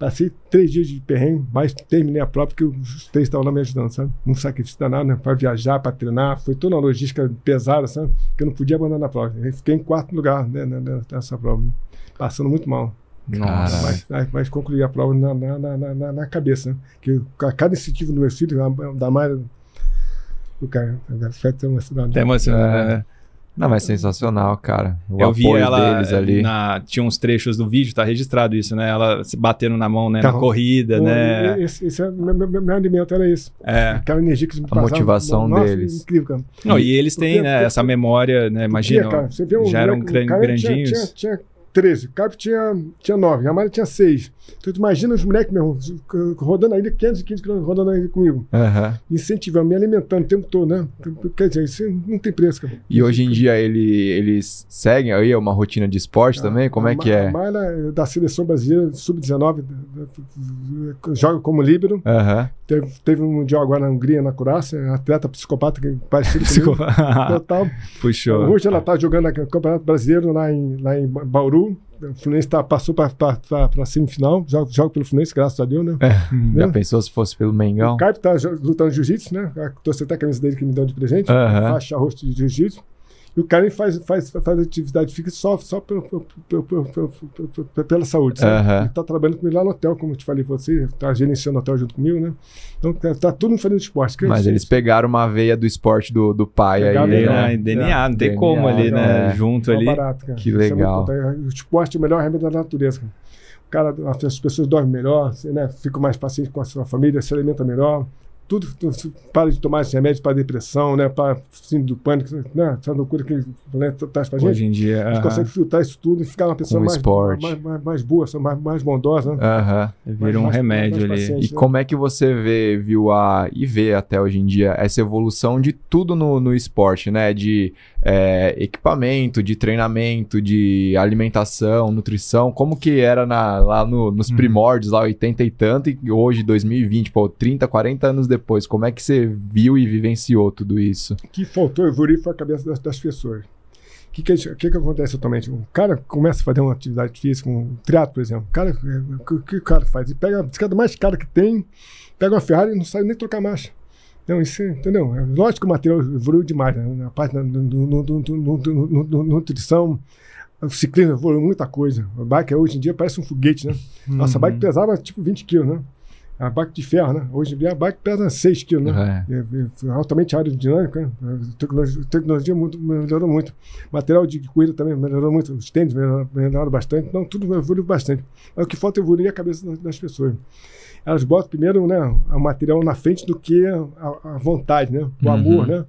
Passei três dias de perrengue, mas terminei a prova porque os três estavam lá me ajudando, sabe? Um sacrifício danado, né? Para viajar, para treinar. Foi toda uma logística pesada, sabe? Que eu não podia abandonar a prova. Eu fiquei em quarto lugar né, né, nessa prova. Passando muito mal. Nossa. Mas, mas, mas concluí a prova na, na, na, na, cabeça. Né? Que a cada incentivo do meu filho, da Mayra, do cara, fica até emocionado. Até emocionante. É. né? Não, mas sensacional, cara. O Eu vi apoio ela deles ali. na- tinha uns trechos do vídeo, tá registrado isso, né? Ela se batendo na mão, né? Tá. Na corrida, Pô, né? Esse, esse é meu, meu, meu alimento, era isso. É. Aquela energia que eles me A passavam. motivação Nossa, deles. Incrível, cara. Não, e eles têm, Porque- né, porque- essa memória, né? Imagina, Porque, cara, você vê um já eram moleque- gran- o cara grandinhos. Tinha, tinha, tinha 13, o Cap tinha, tinha 9, a Mari tinha 6. Então, tu imagina os moleques mesmo, rodando ainda 515 km, rodando ainda comigo, Aham. incentivando, me alimentando o tempo todo, né? Quer dizer, isso não tem preço, cara. E hoje em dia ele, eles seguem aí uma rotina de esporte também? Como é que é? A Mayra é da seleção brasileira, sub-19, joga como líbero. Aham. Teve, teve um mundial agora na Hungria, na Croácia, atleta psicopata, que parecido comigo. Total. Puxou. Hoje ela está jogando no Campeonato Brasileiro lá em, lá em Bauru. O Fluminense tá, passou para a semifinal, joga, joga pelo Fluminense, graças a Deus, né? Já Né? pensou se fosse pelo Mengão? O Caio tá jo- lutando jiu-jitsu, né? Trouxe até a camisa dele que me deu de presente, Aham. faixa rosto de jiu-jitsu. E o cara faz, faz, faz atividade física só, só pelo- pelo- pelo- pelo- pelo- pelo- pela saúde. sabe? Aham. Ele tá trabalhando comigo lá no hotel, como eu te falei você, tá gerenciando o hotel junto comigo, né? Então tá, tá todo mundo fazendo esporte. Que Mas isso- eles pegaram uma veia do esporte do, do pai Pegaram aí, DNA, né? É. DNA, não tem DNA, como ali, né? é. Junto É ali. barato, cara. Que Isso é legal. importante. o esporte é o melhor remédio da natureza. Cara. O cara, as pessoas dormem melhor, né, ficam mais pacientes com a sua família, se alimenta melhor. Tudo, tu- tu para de tomar esses remédios para depressão, né, para síndrome do pânico, né, essa loucura que né, traz pra gente. Hoje em dia. A gente aham. consegue filtrar isso tudo e ficar uma pessoa mais, mais, mais, mais boa, mais, mais bondosa. Né? Aham. Vira um mais- remédio ali. paciente. E como é que você vê, viu a e vê até hoje em dia essa evolução de tudo no, no esporte, né? De é, equipamento, de treinamento, de alimentação, nutrição, como que era na- lá no- nos Uhum. primórdios, lá 80 e tanto, e hoje 2020, pô, 30, 40 anos depois, como é que você viu e vivenciou tudo isso? Que faltou evoluir foi a cabeça das, das pessoas. O que, que, que, que acontece atualmente? O cara começa a fazer uma atividade física, um triatlo, por exemplo. O cara, que, que o cara faz? Ele pega a bicicleta mais cara que tem, pega uma Ferrari e não sabe nem trocar marcha. Então, isso, é- entendeu? É lógico que o material evoluiu demais, né? na parte da nutrição. O ciclismo evoluiu muita coisa. A bike hoje em dia parece um foguete, né? Nossa, a bike Uhum. pesava tipo 20 quilos, né? A bike de ferro, né? Hoje em dia a bike pesa 6 quilos, né? É. É, é altamente aerodinâmica, né? a tecnologia, a tecnologia muito- melhorou muito. Material de corrida também melhorou muito, os tênis melhoraram, melhoraram bastante, então tudo evoluiu bastante. Mas o que falta é evoluir a cabeça das, das pessoas. Elas botam primeiro né, o material na frente do que a, a vontade, né? o Uhum. amor, né?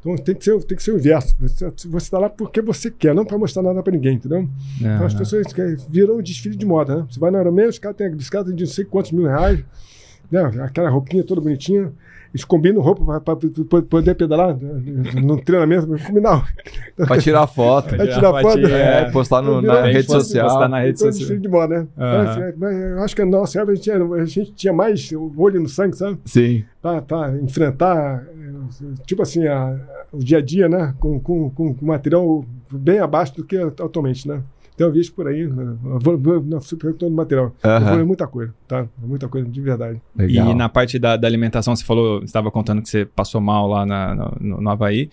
Então tem que ser, tem que ser o inverso. Você está lá porque você quer, não para mostrar nada para ninguém, entendeu? Então as Aham. pessoas que- virou um desfile de moda, né? Você vai no Ironman, os caras têm a bicicleta de não sei quantos mil reais, né? Aquela roupinha toda bonitinha. Eles combinam roupa para poder pedalar né? no treinamento. Combinam. Pra tirar foto. Vai tirar foto. É, É, postar no- na rede social. postar na rede Então, social. de moda, né? Aham. Mas, é, eu acho que na nossa época a gente, tinha, a gente tinha mais olho no sangue, sabe? Sim. Para enfrentar, tipo assim, a- o dia a dia, né? Com, com, com com material bem abaixo do que atualmente, né? Então eu vejo por aí, né? vou- na superfície do material. Evoluiu muita coisa, tá? Muita coisa de verdade. Legal. E na parte da, da alimentação, você falou, você estava contando que você passou mal lá na- no, no, Havaí.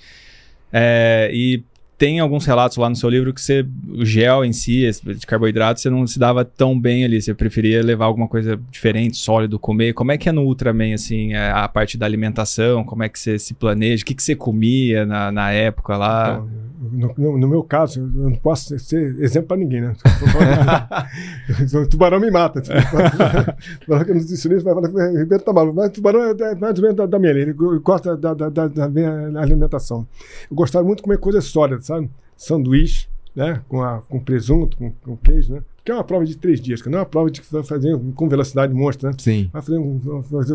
É, e tem alguns relatos lá no seu livro que você, o gel em si, de carboidrato, você não se dava tão bem ali. Você preferia levar alguma coisa diferente, sólido, comer. Como é que é no Ultraman, assim, é, a parte da alimentação? Como é que você se planeja? O que, que você comia na, na época lá? Então, no, no- no meu caso, eu não posso ser- exemplo para ninguém, né? <laughs> o tubarão me mata. <laughs> Tubarão que é nutricionista vai falar, Ribeiro tá maluco. Mas o tubarão é é mais ou menos da, da minha linha, ele gosta da, da, da, da minha alimentação. Eu gostava muito de comer coisas sólidas, sabe? Sanduíche, né? Com, a, com presunto, com, com queijo, né? Porque é uma prova de três dias, que não é uma prova de que você vai fazer com velocidade monstra, né? Sim. vai fazer um-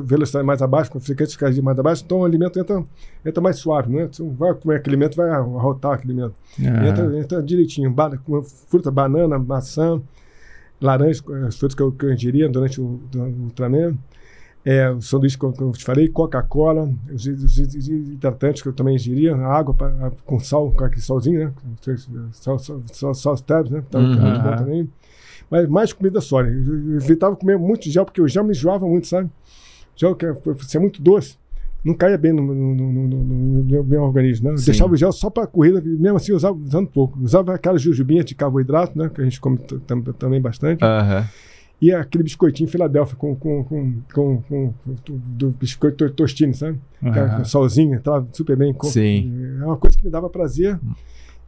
velocidade mais abaixo, com frequência cardíaca mais abaixo, então o alimento entra, entra mais suave, né? Você vai comer aquele alimento, vai arrotar aquele alimento. Ah, Entra, entra direitinho. Ba fruta, banana, maçã, laranja, as frutas que eu, que eu ingeria durante o, o Ultraman. É, o sanduíche que eu, que te falei, Coca-Cola, os, hidratantes que eu também ingeria, água pra- com sal, com aquele salzinho, né? Sal, sal, sal, sal tabs, né? Tá, Uhum. tá também. Mas mais comida sólida. Eu, eu evitava comer muito gel, porque o gel me enjoava muito, sabe? Gel que é, muito doce. não caía bem no, no, no, no, meu, organismo, né? Deixava o gel só para corrida, mesmo assim usava usando pouco. Usava aquela jujubinha de carboidrato, né? Que a gente come também bastante. Aham. E aquele biscoitinho Filadélfia com, com, com, com, com, do biscoito to- tostine, sabe? Aham. Com Solzinho, entrava super bem. Sim. É uma coisa que me dava prazer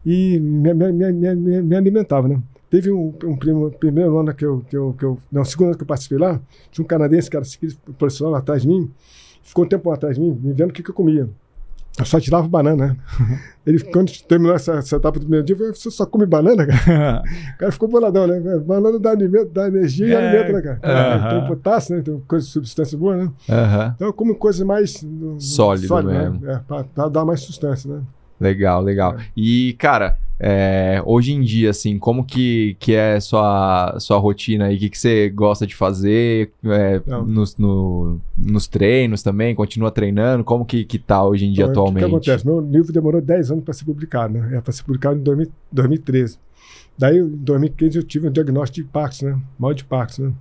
e me, me, me, me, me- me alimentava, né? Teve um, um primo, primeiro ano que eu, que eu, que eu. Não, segundo ano que eu participei lá, tinha um canadense que era profissional atrás de mim, ficou um tempo atrás de mim, me vendo o que, que eu comia. Eu só tirava banana, né? <laughs> Ele, quando terminou essa, essa etapa do primeiro dia, eu falei, você só come banana, cara? <laughs> O cara ficou boladão, né? Banana dá alimento, dá energia e É, alimento, né, cara? aham. Tem potássio, né? Tem coisa, substância boa, né? Aham. Então eu como coisa mais no- Sólido né? mesmo. É, pra, pra dar mais sustância, né? Legal, legal. E, cara, é, hoje em dia, assim, como que, que é sua, sua rotina aí? O que, que você gosta de fazer é, nos, no- nos treinos também? Continua treinando? Como que, que tá hoje em dia Então, atualmente? O que, que acontece? Meu livro demorou 10 anos para ser publicado, né? É para ser publicado em 2000 2013. Daí, em 2015, eu tive um diagnóstico de Parkinson, né? Mal de Parkinson, né?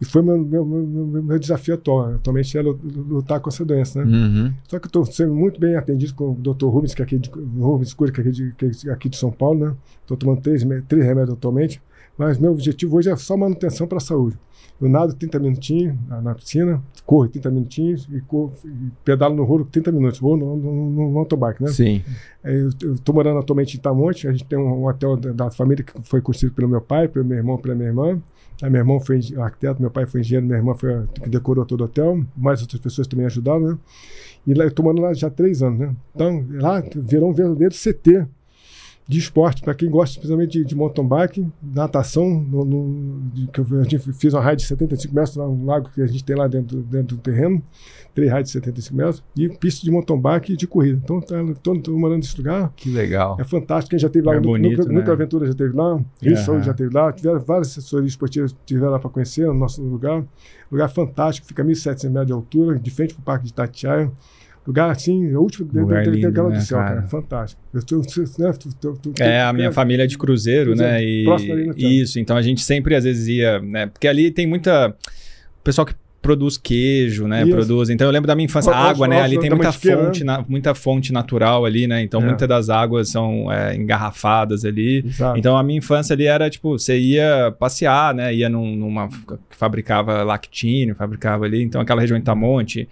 E foi meu, meu, meu, meu- desafio atual. Atualmente é lu- lutar com essa doença, né? Uhum. Só que eu estou sendo muito bem atendido com o Dr. Rubens, que é aqui de, Rubens Cura, que é aqui de, que é aqui de São Paulo, né? Estou tomando três, três remédios atualmente. Mas meu objetivo hoje é só manutenção para a saúde. Eu nado 30 minutinhos na, na piscina, corro 30 minutinhos e, corro, e pedalo no rolo 30 minutos, ou no, no, no motorbike, né? Sim. É, Eu estou morando atualmente em Itamonte, a gente tem um, um hotel da, da família que foi construído pelo meu pai, pelo meu irmão, pela minha irmã. Aí meu irmão foi arquiteto, meu pai foi engenheiro, minha irmã foi que decorou todo o hotel, mais outras pessoas também ajudaram, né? E lá eu estou morando lá já há três anos, né? Então, lá virou um verdadeiro CT de esporte, para quem gosta principalmente de, de mountain bike, natação, no, no- de- que eu, a gente fiz uma raid de 75 metros lá no lago que a gente tem lá dentro, dentro do terreno, três raids de 75 metros, e pista de mountain bike e de corrida. Então, estou morando nesse lugar, Que legal. é fantástico. Quem já teve lá, É no bonito, Núcleo, né? Aventura já teve lá, Rio. Saúde já teve lá, tiveram várias assessorias esportivas tiveram lá para conhecer o nosso lugar. Lugar fantástico, fica a 1.700 metros de altura, de frente para o Parque de Itatiaia. Lugar assim, é o último de- Lugar lindo, degrau né, do céu, cara? cara. Fantástico. Eu tô, né, tu- tu- tu- É, a minha família é de cruzeiro, Cruzeiro, né? E, próximo ali no isso, então a gente sempre às vezes ia, né? Porque ali tem muita. O pessoal que produz queijo, né? Isso. Produz. Então eu lembro da minha infância, ó, água, né? ó, Ali da tem muita fonte, na- muita fonte natural ali, né? Então É. muitas das águas são é, engarrafadas ali. Exato. Então a minha infância ali era tipo, você ia passear, né? Ia num- numa que fabricava lactínio, fabricava ali, então aquela região de Itamonte,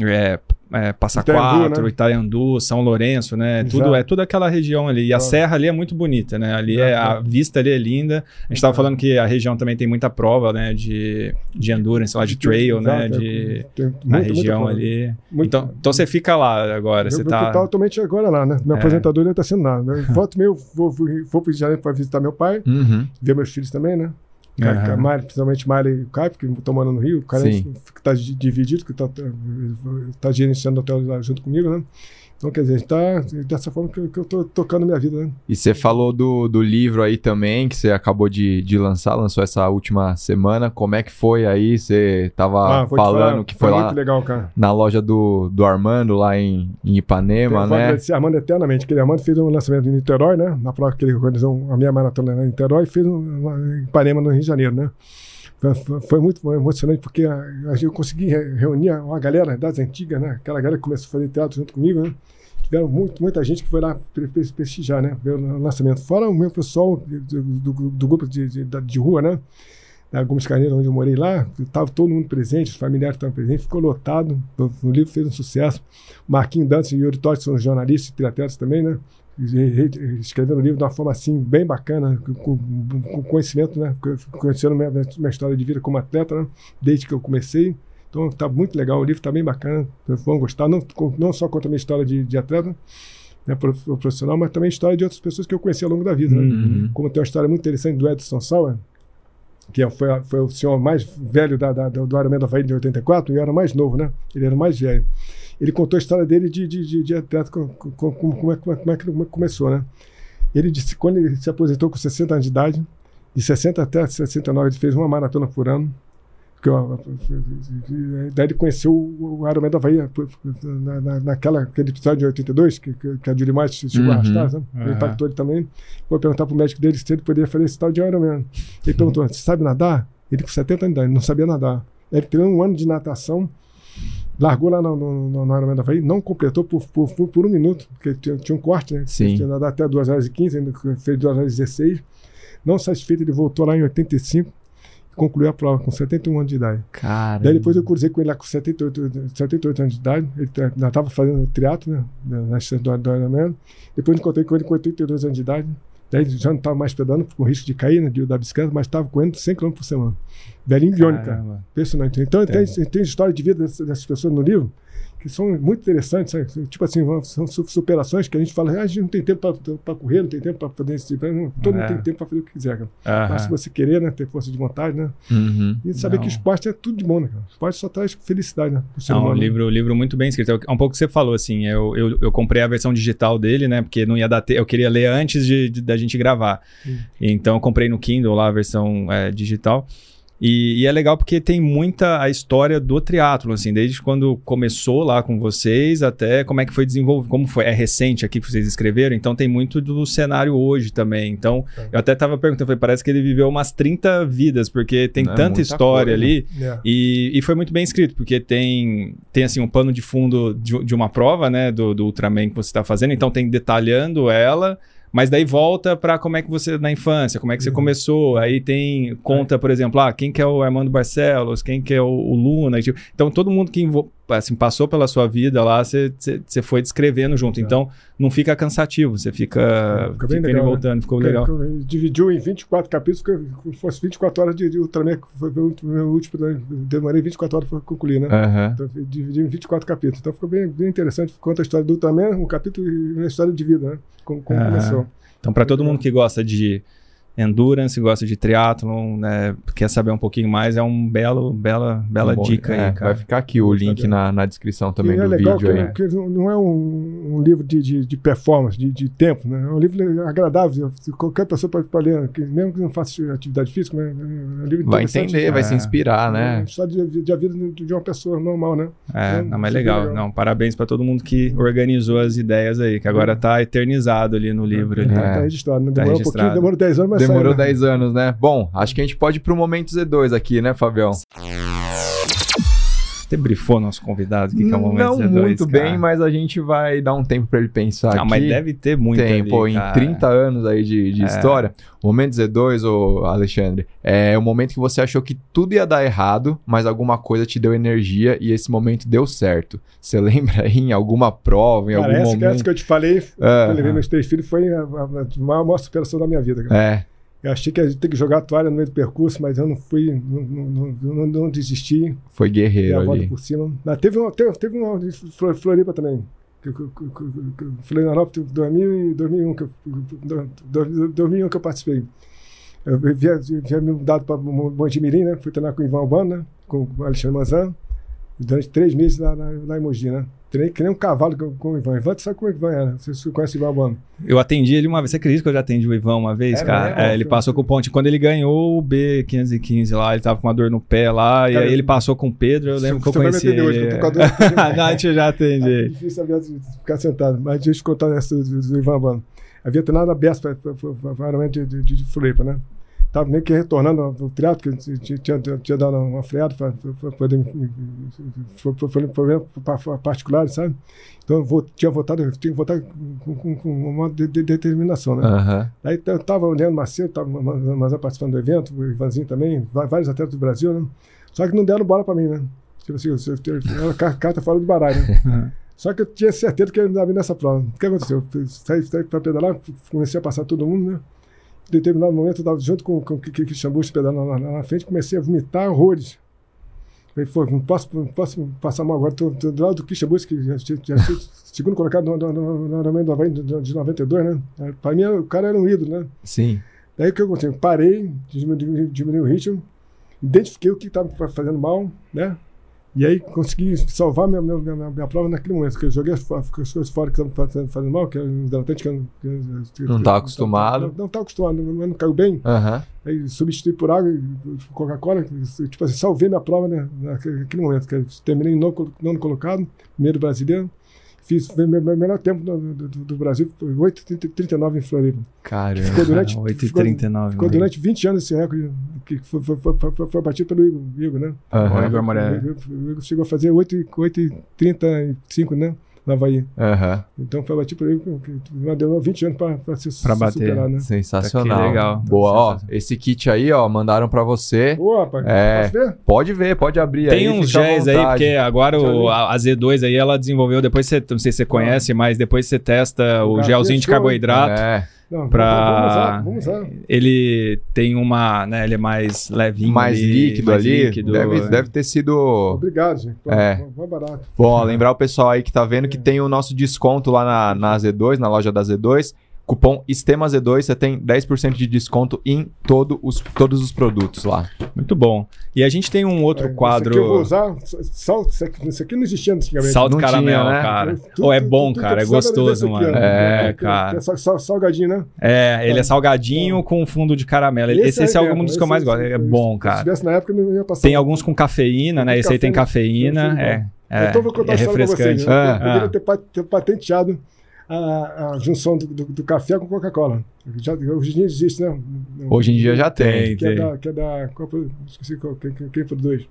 é, é, Passa Itaiandu, Quatro, né? Itaiandu, São Lourenço, né? Exato. Tudo é toda aquela região ali. E a serra ali é muito bonita, né? Ali é, a Exato. vista ali é linda. A gente estava Exato. falando que a região também tem muita prova, né? De, de endurance, lá de trail, né? Exato, De, tem na muita região prova. ali. Muito- Então, então você fica lá agora, você eu, tá... Eu tô atualmente agora lá, né? Meu É. aposentador não está sendo nada. Né? Volto meio, vou, vou, vou para o Rio de Janeiro para visitar meu pai, Uhum. ver meus filhos também, né? Ca- Mari, principalmente Mari e Caio, que estão morando no Rio. O cara Sim. está dividido, que está tá gerenciando o hotel lá junto comigo, né? Então, quer dizer, está dessa forma que, eu- que eu estou tocando minha vida, né? E você falou do, do livro aí também, que você acabou de, de lançar, lançou essa última semana. Como é que foi aí? Você tava vou te falando que foi, lá muito legal, na loja do, do Armando, lá em, em Ipanema, né? agradecer a Armando eternamente, que ele Armando fez um lançamento em Niterói, né? Na prova que ele organizou a minha maratona lá em Niterói e fez um lá em Ipanema, no Rio de Janeiro, né? Foi, muito emocionante porque eu consegui re- reunir uma galera das antigas, né? Aquela galera que começou a fazer teatro junto comigo, né? Tiveram muito, muita gente que foi lá pre- pre- prestigiar, né? Ver o lançamento. Fora o meu pessoal do, do, do grupo de, de, de rua, né? Da Gomes Carneiro, onde eu morei lá, estava todo mundo presente, os familiares estavam presentes, ficou lotado. O, livro fez um sucesso. Marquinhos Dantas e Yuri Totti são jornalistas e triatletas também, né? E- e- Escreveram o livro de uma forma assim, bem bacana, com, com conhecimento, né? Conhecendo minha, minha história de vida como atleta, né? Desde que eu comecei. Então tá muito legal, o livro está bem bacana, vocês vão gostar, não, não só conta a minha história de, de atleta, né, prof- profissional, mas também a história de outras pessoas que eu conheci ao longo da vida. né? Uhum. Como tem uma história muito interessante do Edson Sauer, que é- foi, foi o senhor mais velho da, da, do Ironman da Havaí de 84, e eu era mais novo, né? Ele era mais velho. Ele contou a história dele de, de, de, de atleta, com- com- com- como, é, é, como é que começou, né? Ele disse quando ele se aposentou com 60 anos de idade, de 60 até 69, ele fez uma maratona por ano. Que eu- daí ele conheceu o Ironman da Havaí na, na, naquela, aquele episódio de 82, que, que, que a Julie Mais chegou Uhum. a arrastar, sabe? Aham. Impactou ele também. Vou perguntar pro médico dele se ele poderia fazer esse tal de Ironman. Ele perguntou, você sabe nadar? Ele com 70 anos de idade, não sabia nadar. Ele treinou um ano de natação largou lá no, no, no, no Ironman da Havaí, não completou por, por, por, por um minuto, porque tinha, tinha um corte, né? Sim. Tinha nadado até 2 horas e 15, ainda fez 2 horas e 16. Não satisfeito, ele voltou lá em 85 e concluiu a prova com 71 anos de idade. Cara. Daí depois eu cruzei com ele lá com 78, 78 anos de idade. Ele ainda estava fazendo teatro, né? Na distância do, do Ironman. Depois encontrei com ele com 82 anos de idade. Daí já não estava mais pedalando, com risco de cair, né? De, da bicicleta, mas estava correndo 100 km por semana. Velhinho biônico, cara. Impressionante. Então tem, Tem. tem história de vida dessas, dessas pessoas no livro que são muito interessantes, sabe? Tipo assim, são su- superações que a gente fala, ah, a gente não tem tempo para correr, não tem tempo para fazer esse tipo. Não, todo É. mundo tem tempo para fazer o que quiser, cara. Mas se você querer, né? Ter força de vontade, né? Uhum. E saber Não. que esporte é tudo de bom, né, cara? Esporte só traz felicidade, né? pro ser É um humano. livro, livro muito bem escrito. É um pouco o que você falou, assim. Eu, eu, eu comprei a versão digital dele, né? Porque não ia dar tempo. Eu queria ler antes de, de- da gente gravar. Hum. Então eu comprei no Kindle lá a versão é, digital. E, e é legal porque tem muita a história do triatlo, assim, desde quando começou lá com vocês até como é que foi desenvolvido, como foi, é recente aqui que vocês escreveram, então tem muito do cenário hoje também. Então, É. eu até tava perguntando, falei, parece que ele viveu umas 30 vidas, porque tem É tanta muita história coisa. ali. É. E, e foi muito bem escrito, porque tem, tem assim, um pano de fundo de, de uma prova, né, do, do Ultraman que você está fazendo, então tem detalhando ela, mas daí volta para como é que você, na infância, como é que você Uhum. começou, aí tem, conta, por exemplo, ah, quem que é o Armando Barcelos, quem que é o, o Luna, tipo, então todo mundo que assim, passou pela sua vida lá, você foi descrevendo junto, É. então não fica cansativo, você fica, fica bem fica legal, e né? voltando, ficou Porque legal. Dividiu em 24 capítulos, porque se fosse 24 horas de, de Ultraman, que foi o meu último, né? demorei 24 horas para concluir, né? Aham. Então, dividiu em 24 capítulos. Então ficou bem, bem interessante. Conta a história do Ultraman, um capítulo e uma história de vida, né? Como, como começou. Então, para todo mundo que gosta de endurance, gosta de triathlon, né, quer saber um pouquinho mais, é um belo, bela, bela Bom, dica é, aí, cara. Vai ficar aqui o link na, na descrição também e é do legal vídeo que, aí. que não é um, um livro de, de, de performance, de, de tempo, né? É um livro agradável. Qualquer pessoa pode, pode ler, mesmo que não faça atividade física, né? É um livro Vai entender, vai É. se inspirar, É né? história de, de, a vida de uma pessoa normal, né? É, Então, não, é legal. legal. Não, parabéns para todo mundo que organizou as ideias aí, que agora tá eternizado ali no livro. Ali. Tá, É. tá registrado, né? Tá Demorou um registrado. pouquinho, demorou 10 anos, mas Demorou saiu, né? 10 anos, né? Bom, acho que a gente pode ir pro momento Z2 aqui, né, Fabião? Você brifou nosso convidado, o que, que é o momento Não Z2, muito cara? bem, mas a gente vai dar um tempo pra ele pensar Não, aqui. mas deve ter muito Tem, ali, pô, em cara. 30 anos aí de, de É. história, o momento Z2, ô Alexandre, é o momento que você achou que tudo ia dar errado, mas alguma coisa te deu energia e esse momento deu certo. Você <laughs> lembra aí em alguma prova, em Cara, algum essa, essa momento? que eu te falei, É. que eu levei meus três filhos, foi a, a, a maior, maior superação da minha vida. Cara. É, Eu achei que a gente tem que jogar a toalha no meio do percurso, mas eu não fui, não, não, não, não, desisti, foi a guerreiro volta ali. por cima. Mas teve uma, teve, teve uma de Flor- Floripa também. Florianópolis, teve 2000 e 2001 que eu, do- do- 2001 que eu participei. Eu havia, havia me mudado para Montimirim, né? Fui treinar com o Ivan Albano, né? com o Alexandre Manzan, durante três meses lá, lá, lá em Mogi, né? Treinei que nem um cavalo com, o Ivan. Ivan, tu sabe como é que o Ivan era? Você, conhece o Ivan Albano? Eu atendi ele uma vez. Você acredita que eu já atendi o Ivan uma vez, É cara? mesmo? É, ele passou com o ponte. Quando ele ganhou o B515 lá, ele tava com uma dor no pé lá, e Cara, aí ele passou com o Pedro. Eu lembro que eu conheci ele. hoje, eu tô com a dor. A gente já atende É difícil vezes, ficar sentado. Mas deixa eu contar essa do, do Ivan Albano. Havia treinado a para o Aeromédio de, de, de Floripa, né? Estava meio que retornando ao teatro, que tinha, tinha, tinha dado uma freada para poder. Um problema pa- particular, sabe? Então eu vou, tinha votado, eu tinha votar com, com, com uma de, de- determinação, né? Aham. Aí eu estava olhando Macedo, estava mas participando do evento, o Ivanzinho também, vários atletas do Brasil, né? Só que não deram bola para mim, né? Tipo assim, eu- eu- era ca- carta fora do baralho, né? <laughs> Só que eu tinha certeza que eu ia vir nessa prova. O que aconteceu? Eu saí, saí para pedalar, comecei a passar todo mundo, né? Determinado momento, eu estava junto com, com o Christian Bush pedalando lá, na frente, comecei a vomitar horrores. Falei, pô, não posso, não posso passar mal agora. Estou do lado do Christian Bush, que já tinha tinha segundo colocado no, Ironman do Havaí de, de 92, né? Para mim, o cara era um ídolo, né? Sim. Daí o que eu aconteceu? Parei, diminui, diminui o ritmo, identifiquei o que estava fazendo mal, né? E aí consegui salvar minha, minha, minha, minha prova naquele momento, que eu joguei as, as coisas fora que estavam fazendo, fazendo mal, que era um hidratante que eu não... Não tá acostumado. Não estava acostumado, não, não caiu bem. Aham. Aí substituí por água e Coca-Cola, tipo assim, salvei minha prova né, naquele naquele momento, que eu terminei no nono colocado, primeiro brasileiro, fiz o me- me- melhor tempo do, do- do- do Brasil, foi 8,39 em Floripa. Caramba. Ficou durante, ficou, 8h39. ficou durante 20 anos esse recorde, que foi, foi, foi, foi, batido pelo Igor, Igor, né? Amoré. O Igor- o Igor chegou a fazer 8,35, né? No Havaí. aham. Então foi batido pelo Igor, que demorou 20 anos para se, se Pra bater. superar, né? Sensacional. Que legal. Boa, ó. Sensacional. Esse kit aí, ó, mandaram pra você. Ô, rapaz, É. posso ver? Pode ver, pode abrir aí. Tem uns géis aí, porque agora o, a, a Z2 aí ela desenvolveu, depois você, não sei se você conhece, mas depois você testa o Ah, gelzinho de carboidrato. É, Não, Pra- vamos usar. Ele tem uma, né, ele é mais levinho mais ali, líquido mais ali. líquido. Deve, deve ter sido. Obrigado, gente. Pô, É. Vai barato. Bom, ó, lembrar o pessoal aí que tá vendo que tem o nosso desconto lá na, na Z2, na loja da Z2. Cupom STEMAZ2, você tem 10% de desconto em todo os, todos os produtos lá. Muito bom. E a gente tem um outro É, quadro. Isso aqui eu vou usar. Sal, isso aqui, não existia antigamente. Salto Não caramel, tinha, né? cara. Ou é tudo- bom, que cara. É eu precisava era gostoso, aqui, mano. É, que cara. é sal- sal- salgadinho, né? É, ele é É. salgadinho com fundo de caramelo. Esse, esse, é arrebenta, algum dos que eu esse- mais gosto. esse- É esse- bom, Se cara. tivesse na época, não ia passar. Tem alguns com cafeína, né? Esse aí tem cafeína. É, é, então eu vou contar é história pra vocês. refrescante. né? É. Eu poderia Ah. pa- ter patenteado a, a junção do, do- do café com Coca-Cola. Já- Hoje em dia existe, né? Hoje em dia já tem. Tem. Que é da. Que é da qual foi- esqueci qual, quem, quem- produz.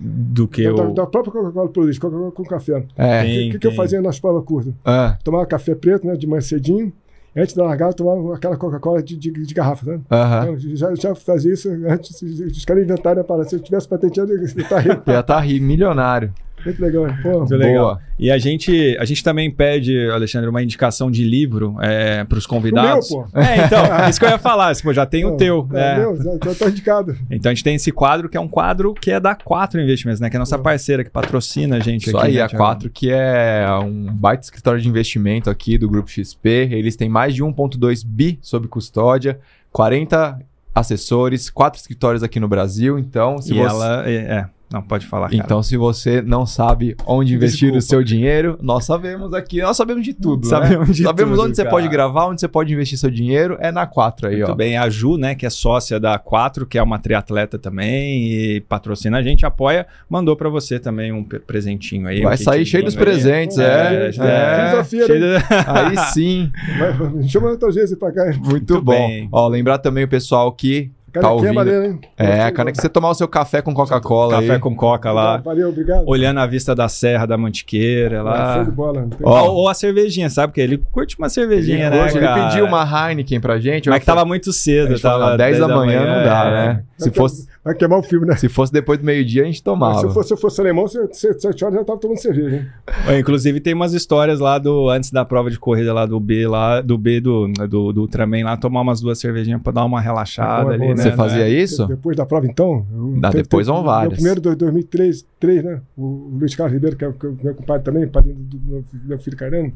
Do que da, eu. da, da própria Coca-Cola produz, Coca-Cola com café. É. O Tem, que, que eu tem. fazia nas provas curtas? Ah, Tomava café preto, né? De manhã cedinho. Antes da largada, tomava aquela Coca-Cola de, de, de garrafa, né? Aham. Então, já, já fazia isso antes. Os caras inventaram a parada. Se eu tivesse patenteado, eu ia estar rico. Já tá ri, milionário. Muito legal. Pô, Muito legal. Boa. E a gente, a gente também pede, Alexandre, uma indicação de livro é, para os convidados. O meu, pô. É, então, <laughs> isso que eu ia falar, pô, já tem o Não, teu. É, né? meu, já, já tá indicado. Então a gente tem esse quadro que é um quadro que é da Quatro Investimentos, né? Que é a nossa parceira que patrocina a gente Isso aqui. aí, né, a? 4, que é um baita escritório de investimento aqui do Grupo XP. Eles têm mais de 1,2 bi sob custódia, 40 assessores, quatro escritórios aqui no Brasil. Então, se E você. ela é, é, não pode falar. Cara. Então, se você não sabe onde investir Desculpa. o seu dinheiro, nós sabemos aqui, nós sabemos de tudo. Sabemos né? de sabemos tudo, onde você cara. pode gravar, onde você pode investir seu dinheiro, é na 4 aí, Muito ó. bem, a Ju, né, que é sócia da Quatro, que é uma triatleta também e patrocina a gente, apoia, mandou pra você também um pre- presentinho aí. Vai um sair cheio dos aí. presentes, é. É, é. Filosofia, Cheio né? de- <laughs> Aí sim, Chama outras vezes pra cá. muito, Muito bom. bem. Ó, lembrar também o pessoal que tá ouvindo. maneira, hein? É, cara, que você tomar o seu café com Coca-Cola Café aí. com coca lá, Valeu, obrigado. olhando a vista da Serra da Mantiqueira lá. De bola. Ó, Ou, a cervejinha, sabe? Porque ele curte uma cervejinha, né, Hoje ele cara? pediu uma Heineken pra gente. Mas que tava muito a cedo, tava 10 da manhã, não dá, é. né? Se Vai que- fosse, Vai queimar o filme, né? se fosse depois do meio-dia, a gente tomava. Se eu fosse, se eu fosse alemão, você- você- sete horas já tava tomando cerveja, hein? É, Inclusive tem umas histórias lá do antes da prova de corrida lá do B lá, do B do, do, do Ultraman lá, tomar umas duas cervejinhas pra dar uma relaxada É bom, é ali, né? Você né? fazia isso? Depois da prova, então. eu- Dá, te- depois vão meu várias. primeiro, do- 2003, três, né? O Luiz Carlos Ribeiro, que é, que é meu compadre também, padrinho do, do meu, filho- meu filho Caramba.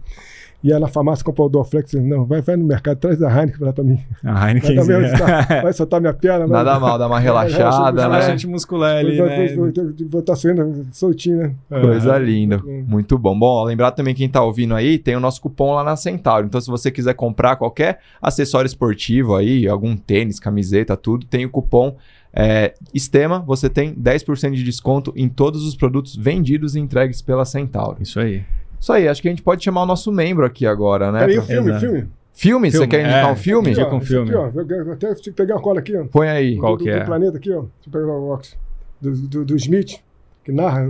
Ia na farmácia comprar o Dorflex. Não, vai, vai no mercado, traz a Heineken lá pra mim. <laughs> A Vai, Heineken. também, vai, <laughs> vai soltar minha perna. vai- Nada mal, dá uma <laughs> relaxada, né? Relaxante muscular ali, Vou- né? vou- estar saindo soltinho, né? Coisa Ah, linda, Hum. muito bom. Bom, lembrar também quem tá ouvindo aí, tem o nosso cupom lá na Centauro. Então, se você quiser comprar qualquer acessório esportivo aí, algum tênis, camiseta, tudo, tem o cupom é, Estema, você tem 10% de desconto em todos os produtos vendidos e entregues pela Centauro. Isso aí. Isso aí, acho que a gente pode chamar o nosso membro aqui agora, né? Peraí, o filme, Exato. filme. Filme? Você quer indicar é. um filme? Aqui, ó, um filme. Aqui, ó, eu, até tive que pegar uma cola aqui, ó. Põe aí. Qual do, que do é? planeta aqui, ó. Deixa eu pegar o óculos. Do, do, do Smith, que narra.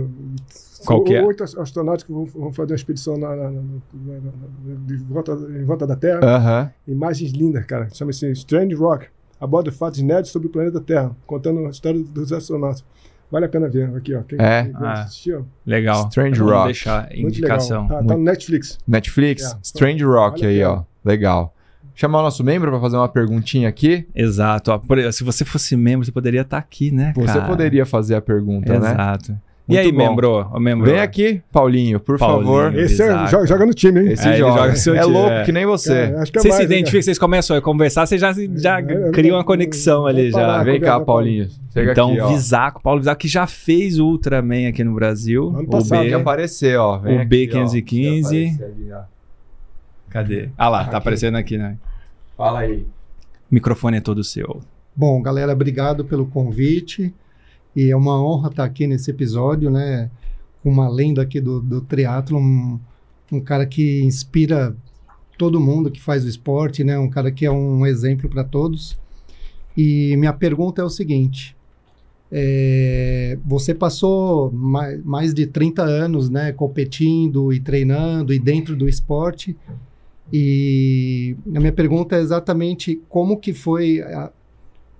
Qual são que é? Oito astronautas que vão, vão fazer uma expedição na, na- na- na- na- de volta, em volta da Terra. Aham. Imagens lindas, cara. Chama-se Strange Rock. Aborda fatos inéditos sobre o planeta Terra, contando a história dos astronautas. Vale a pena ver aqui, ó. Quem, É? quem Ah. assistir, ó. Legal. Strange Rock. deixar Muito indicação. Tá, tá no Netflix. Netflix, É. Strange Rock Vale a aí, ó. Legal. Chamar o nosso membro para fazer uma perguntinha aqui. Exato. ó. Por- se você fosse membro, você poderia estar aqui, né, Você cara? poderia fazer a pergunta, né? Exato. E Muito aí, bom. membro? Membro? Vem aqui, Paulinho, por Paulinho. favor. Esse é, joga, joga no time, hein? Esse É, joga. joga seu é time, louco é. que nem você. É, acho que é Vocês se mais, né, identificam, vocês começam a conversar, vocês já, já É, criam uma conexão é, ali já. Vem cá, Paulinho. Chega então, aqui, ó. Visaco, Paulo Visaco, que já fez o Ultraman aqui no Brasil. Ano o Tem que B. aparecer, ó. Vem o aqui, ó. B515. Tem que aparecer ali, ó. Cadê? Ah lá, Aqui. tá aparecendo aqui, né? Fala aí. O microfone é todo seu. Bom, galera, obrigado pelo convite. E é uma honra estar aqui nesse episódio, né? Com uma lenda aqui do, do triatlon, um cara que inspira todo mundo que faz o esporte, né? Um cara que é um exemplo para todos. E minha pergunta é o seguinte: é, você passou mais, mais de 30 anos, né, competindo e treinando e dentro do esporte. E a minha pergunta é exatamente como que foi,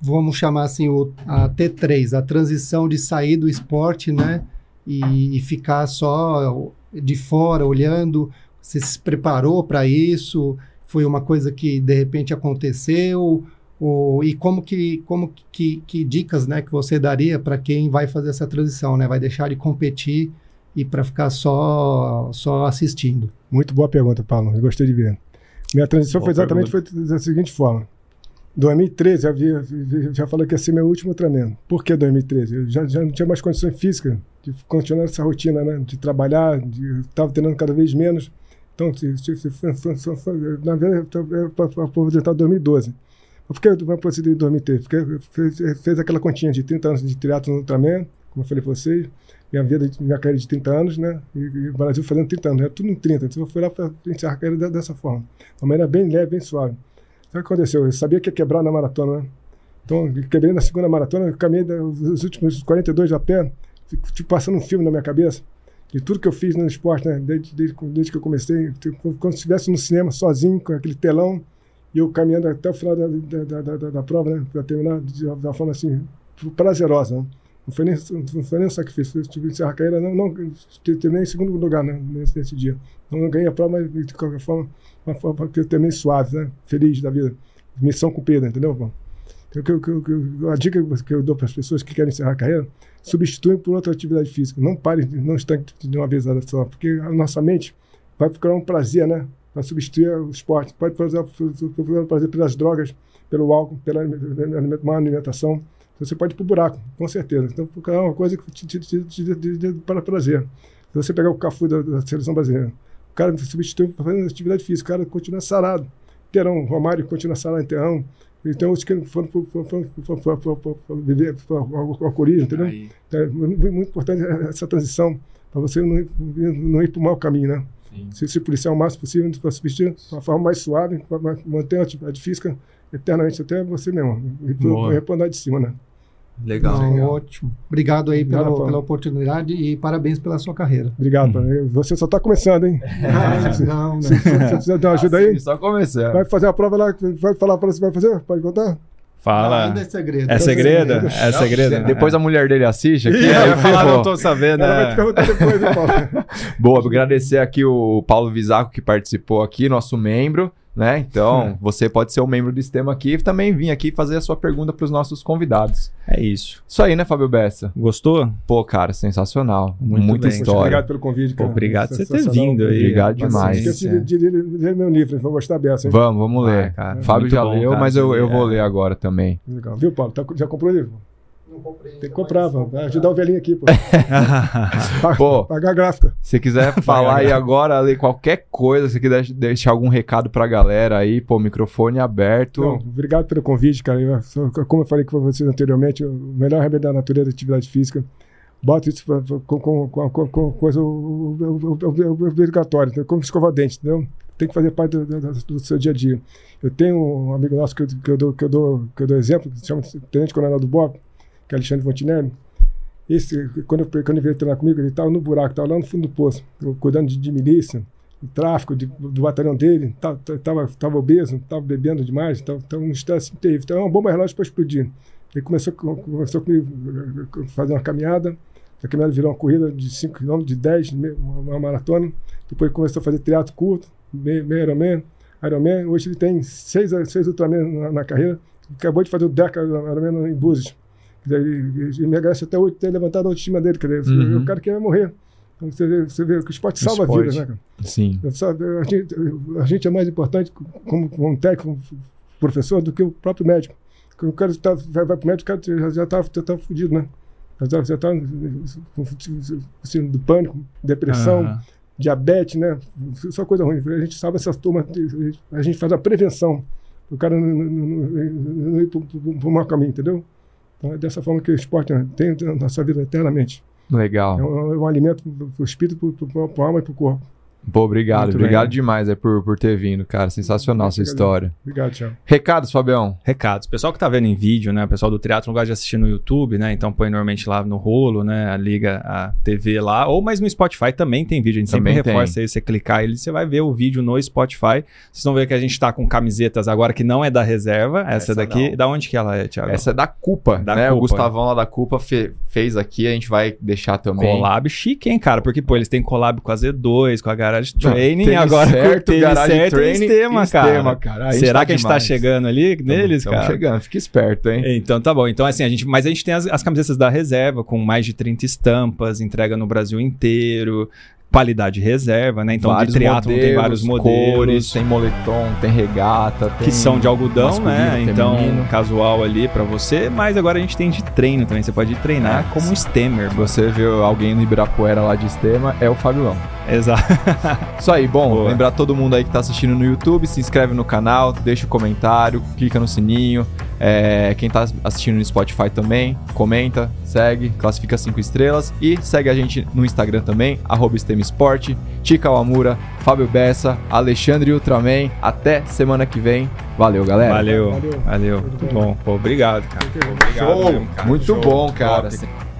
vamos chamar assim, o, a T3, a transição de sair do esporte, né, e, e ficar só de fora olhando. Você se preparou para isso? Foi uma coisa que de repente aconteceu? Ou, e como que, como que, que dicas né, que você daria para quem vai fazer essa transição, né? Vai deixar de competir e para ficar só, só assistindo? Muito boa pergunta, Paulo. Eu gostei de ver. Minha transição Boa foi exatamente foi da seguinte forma. 2013, eu havia, já falei que ia ser meu último treinamento. Por que 2013? Eu já, já não tinha mais condições físicas de continuar essa rotina, né? De trabalhar, estava treinando cada vez menos. Então, se, se, se, na verdade, eu aposentar em 2012. Por que eu proceder em 2013? Porque fez, fez aquela continha de 30 anos de triatlo no Ultraman, como eu falei para vocês, minha vida, minha carreira de 30 anos, né? E, e o Brasil fazendo 30 anos, era tudo em 30. Então eu fui lá para encerrar a carreira dessa forma. Uma maneira bem leve, bem suave. Sabe o que aconteceu? Eu sabia que ia quebrar na maratona, né? Então, quebrei na segunda maratona, eu caminhei os últimos 42 a pé, tipo, passando um filme na minha cabeça de tudo que eu fiz no esporte, né? Desde, desde, desde que eu comecei, como se estivesse no cinema sozinho, com aquele telão, e eu caminhando até o final da, da, da, da, prova, né? Para terminar de, uma forma assim, prazerosa, né? Não foi nem, não foi nem um sacrifício. Eu tive que encerrar a carreira, não, não terminei em segundo lugar né, nesse, nesse dia. Então, não ganhei a prova, mas de qualquer forma, uma forma que eu terminei suave, né? Feliz da vida. Missão cumprida, entendeu, bom? Então, que, que, que, a dica que eu dou para as pessoas que querem encerrar a carreira, substituem por outra atividade física. Não pare, não estanque de uma vez só, porque a nossa mente vai ficar um prazer, né? para substituir o esporte. Pode fazer, fazer pelas drogas, pelo álcool, pela má alimentação. Você pode ir para o buraco, com certeza. Então, é uma coisa que te, te, te, para prazer. Se você pegar o Cafu da, da seleção brasileira, o cara substitui fazendo atividade física, o cara continua sarado. Terão, Romário continua sarado em terrão. Então, os que foram viver a coragem, entendeu? É muito importante essa transição, para você não, não ir para o mau caminho, né? Se, se policiar o máximo possível para substituir de uma forma mais suave, manter a atividade física eternamente até você mesmo. E repondo de cima, né? Legal. Não, legal. Ótimo. Obrigado aí pela, pela oportunidade e parabéns pela sua carreira. Obrigado. Uhum. Você só está começando, hein? Ah, não, não. Você precisa dar uma ajuda aí? Só começando. Vai fazer a prova lá, vai falar para você vai fazer? Pode contar? Fala. ainda é segredo. É segredo? É segredo? Depois a mulher dele assiste aqui. É, aí falar, não tô sabendo. Ela vai É. te perguntar depois, Paulo? Boa, agradecer aqui o Paulo Visaco que participou aqui, nosso membro, né? Então, você pode ser um membro desse tema aqui e também vir aqui fazer a sua pergunta para os nossos convidados. É isso. Isso aí, né, Fábio Bessa? Gostou? Pô, cara, sensacional. Muito Muita bem. história. Obrigado pelo convite, cara. Obrigado por você ter vindo aí. Obrigado Paciência. demais. Esqueci de, de, de ler meu livro, vou gostar dessa, hein? Vamos, vamos ler. cara. Fábio Muito já bom, leu, cara, mas eu, eu lê. vou ler agora também. Legal. Viu, Paulo? Tá- já comprou o livro? Não comprei. Tem que comprar, vai vai ajudar o velhinho aqui, pô. <laughs> Pô. Pagar a gráfica. Se quiser falar aí agora, ler qualquer coisa, se quiser deixar algum recado pra galera aí, pô, microfone aberto. Não, obrigado pelo convite, cara. Eu, como eu falei com vocês anteriormente, o melhor remédio da natureza é a atividade física. Bota isso pra- pra- com, com, com, com, com coisa obrigatória, como escovar dente, entendeu? Tem que fazer parte do, do- do seu dia a dia. Eu tenho um amigo nosso que eu, que eu, dou, que eu, dou, que eu dou exemplo, que se chama Tenente Coronel do BOP, que é Alexandre Fontinelli. Esse, quando, eu, quando ele veio treinar comigo, ele estava no buraco, estava lá no fundo do poço, cuidando de, de milícia, de tráfico, de- do batalhão dele, estava tava obeso, estava bebendo demais, estava um estresse terrível. Então, é uma bomba relógio para explodir. Ele começou, com- começou comigo a fazer uma caminhada, a caminhada virou uma corrida de 5 km, de 10, me- uma, uma maratona. Depois começou a fazer teatro curto, meio, meio Ironman, Ironman. Hoje ele tem seis, seis Ultraman na, na carreira. Acabou de fazer o Deca Ironman em Búzios. E e me agradece até hoje ter levantado a autoestima dele. Quer dizer, Uhum. O cara quer morrer. Então você vê, você vê que o esporte salva esporte. vidas, né, cara? Sim. A, gente, a gente é mais importante como, como um técnico, como professor, do que o próprio médico. Porque o cara tá, vai, vai para o médico, o cara já- está já tá fudido, né? Já está com assim, do pânico, depressão, diabetes, né? Só coisa ruim. A gente salva essas turmas, a gente faz a prevenção. O cara não, não, não- não ir para o mau caminho, entendeu? Então é dessa forma que o esporte tem na nossa vida eternamente. É Legal. um, é um alimento para o espírito, para a alma e para o corpo. Pô, obrigado, Muito obrigado bem. demais é, por, por ter vindo, cara. Sensacional Eu sua história. Obrigado, Thiago. Recados, Fabião. Recados. Pessoal que tá vendo em vídeo, né? O pessoal do teatro não gosta de assistir no YouTube, né? Então põe normalmente lá no rolo, né? Liga a TV lá. Ou mas no Spotify também tem vídeo. A gente Também sempre tem. reforça aí, você clicar ele, você vai ver o vídeo no Spotify. Vocês vão ver que a gente tá com camisetas agora que não é da reserva. Essa, Essa daqui. não. Da onde que ela é, Thiago? Essa é da Culpa, Da né? O Culpa. Gustavão lá da Culpa fe- fez aqui, a gente vai deixar também. Collab chique, hein, cara? Porque, pô, eles têm collab com a Z2, com a Garage Training, Tênis agora certo, tênis Garage certo Training Estema, e cara. Cara. Será tá que a gente demais. tá chegando ali neles, Tamo cara? chegando, fica esperto, hein? Então tá bom. Então, assim, a gente. Mas a gente tem as, as camisetas da reserva, com mais de 30 estampas, entrega no Brasil inteiro, qualidade reserva, né? Então, Vários de triatlon tem vários modelos. cores, tem moletom, tem regata, tem que são de algodão, né? Então, feminino. casual ali pra você. Mas agora a gente tem de treino também. Você pode treinar É, como um stemmer. Você vê alguém no Ibirapuera lá de Estema, é o Fabião. Exato. <laughs> Isso aí, bom, Boa. lembrar todo mundo aí que tá assistindo no YouTube, se inscreve no canal, deixa o comentário, clica no sininho. É, quem tá assistindo no Spotify também, comenta, segue, classifica 5 estrelas e segue a gente no Instagram também, arroba Esporte, Tica Wamura, Fábio Bessa, Alexandre Ultraman. Até semana que vem. Valeu, galera. Valeu. Valeu. Valeu. Muito Muito bom. Pô, obrigado, cara. Obrigado Show. mesmo, cara. Muito Show. bom, cara. Top.